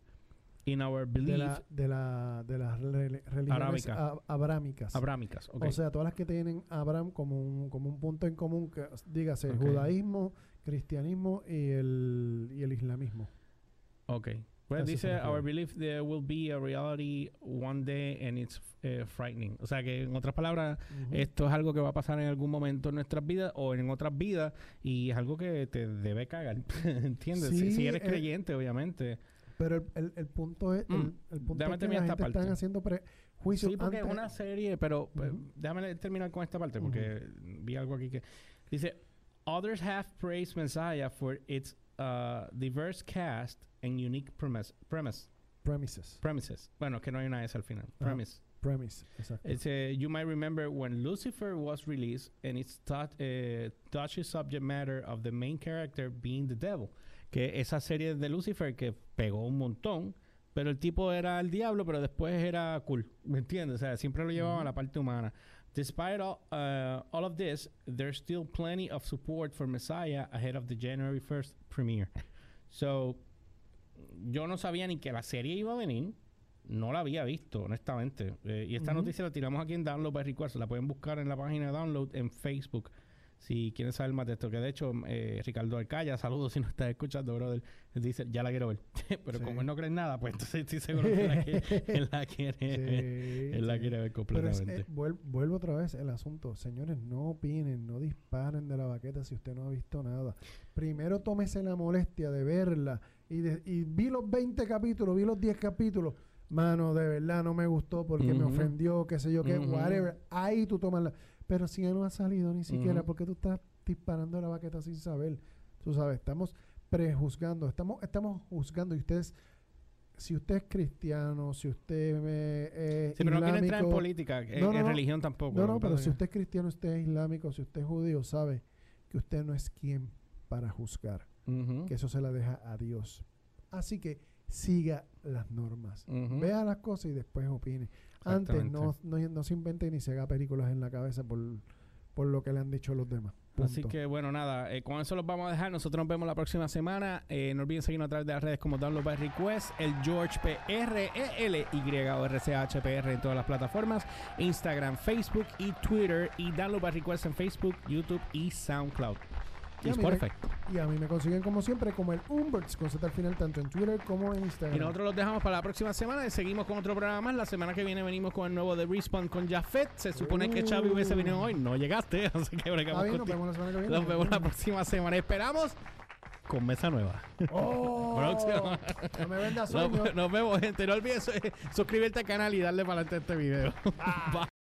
in our De, belief la, de, la, de las reli- religiones Arábica. a- abrámicas. abrámicas. ok. O sea, todas las que tienen Abraham como un, como un punto en común, que dígase, el Ok. judaísmo, cristianismo y el, y el islamismo. ok. Eso se dice, our belief there will be a reality one day and it's eh, frightening. O sea que, en otras palabras, esto es algo que va a pasar en algún momento en nuestras vidas o en otras vidas y es algo que te debe cagar. ¿Entiendes? si, Sí, si eres eh, creyente, obviamente. Pero el, el, el punto es, Mm, el, el punto es que la gente están parte. haciendo prejuicios Sí, porque es antes- una serie, pero pues, Ujú. déjame terminar con esta parte porque vi algo aquí que dice others have praised Messiah for its uh, diverse cast and unique premise, premise premises. premises. Bueno, que no hay una S al final. Premise. Premise, exacto. Uh, you might remember when Lucifer was released and its uh, touchy subject matter of the main character being the devil. Que esa serie de Lucifer que pegó un montón, pero el tipo era el diablo, pero después era cool. ¿Me entiendes? O sea, siempre lo llevaba a la parte humana. Despite all, uh, all of this, there's still plenty of support for Messiah ahead of the January 1st premiere. So, yo no sabía ni que la serie iba a venir. No la había visto, honestamente. Eh, y esta noticia la tiramos aquí en Download by Request. La pueden buscar en la página de Download en Facebook. Si quieren saber más de esto, que de hecho, eh, Ricardo Alcaya, saludos si nos estás escuchando, brother. Dice, ya la quiero ver. Pero Sí. como él no cree en nada, pues entonces estoy seguro que la quiere, él la quiere, ver. Sí, él la sí. quiere ver Pero es, completamente. eh, vuel- vuelvo otra vez el asunto. Señores, no opinen, no disparen de la baqueta si usted no ha visto nada. Primero tómese la molestia de verla. Y, de- y vi los 20 capítulos, vi los 10 capítulos. Mano, de verdad no me gustó porque me Ujú. ofendió, qué sé yo, qué, Ujú. whatever. Ahí tú tomas la... Pero si ya no ha salido ni siquiera, Ujú. porque tú estás disparando la baqueta sin saber? Tú sabes, estamos prejuzgando, estamos, estamos juzgando y ustedes... Si usted es cristiano, si usted eh, es Sí, pero no quiere entrar en política, en, No, no, en religión tampoco. no, no, pero si es usted es cristiano, usted es islámico, si usted es judío, sabe que usted no es quien para juzgar, que- eso se la deja a Dios. Así que siga las normas. Vea las cosas y después opine. Antes no, no, no se invente ni se haga películas en la cabeza por, por lo que le han dicho los demás. Así que bueno, nada, eh, con eso los vamos a dejar. Nosotros nos vemos la próxima semana. Eh, no olviden seguirnos a través de las redes como Download by Request, el George PR, E L Y o RCHPR en todas las plataformas, Instagram, Facebook y Twitter, y Download by Request en Facebook, YouTube y SoundCloud. Y Y a mí me- Spotify. Y a mí me consiguen como siempre como el Umberts con Z al final tanto en Twitter como en Instagram. Y nosotros los dejamos para la próxima semana y seguimos con otro programa más. La semana que viene venimos con el nuevo de Respawn con Jafet. Se supone que Xavi hubiese venido hoy. No llegaste, así que bregamos bien, nos contigo. vemos la semana que viene. Nos vemos la próxima semana. Esperamos con mesa nueva. ¡Oh! No me vendas sueño. Nos, nos vemos, gente. No olvides eh, suscribirte al canal y darle para adelante a este video. Bye.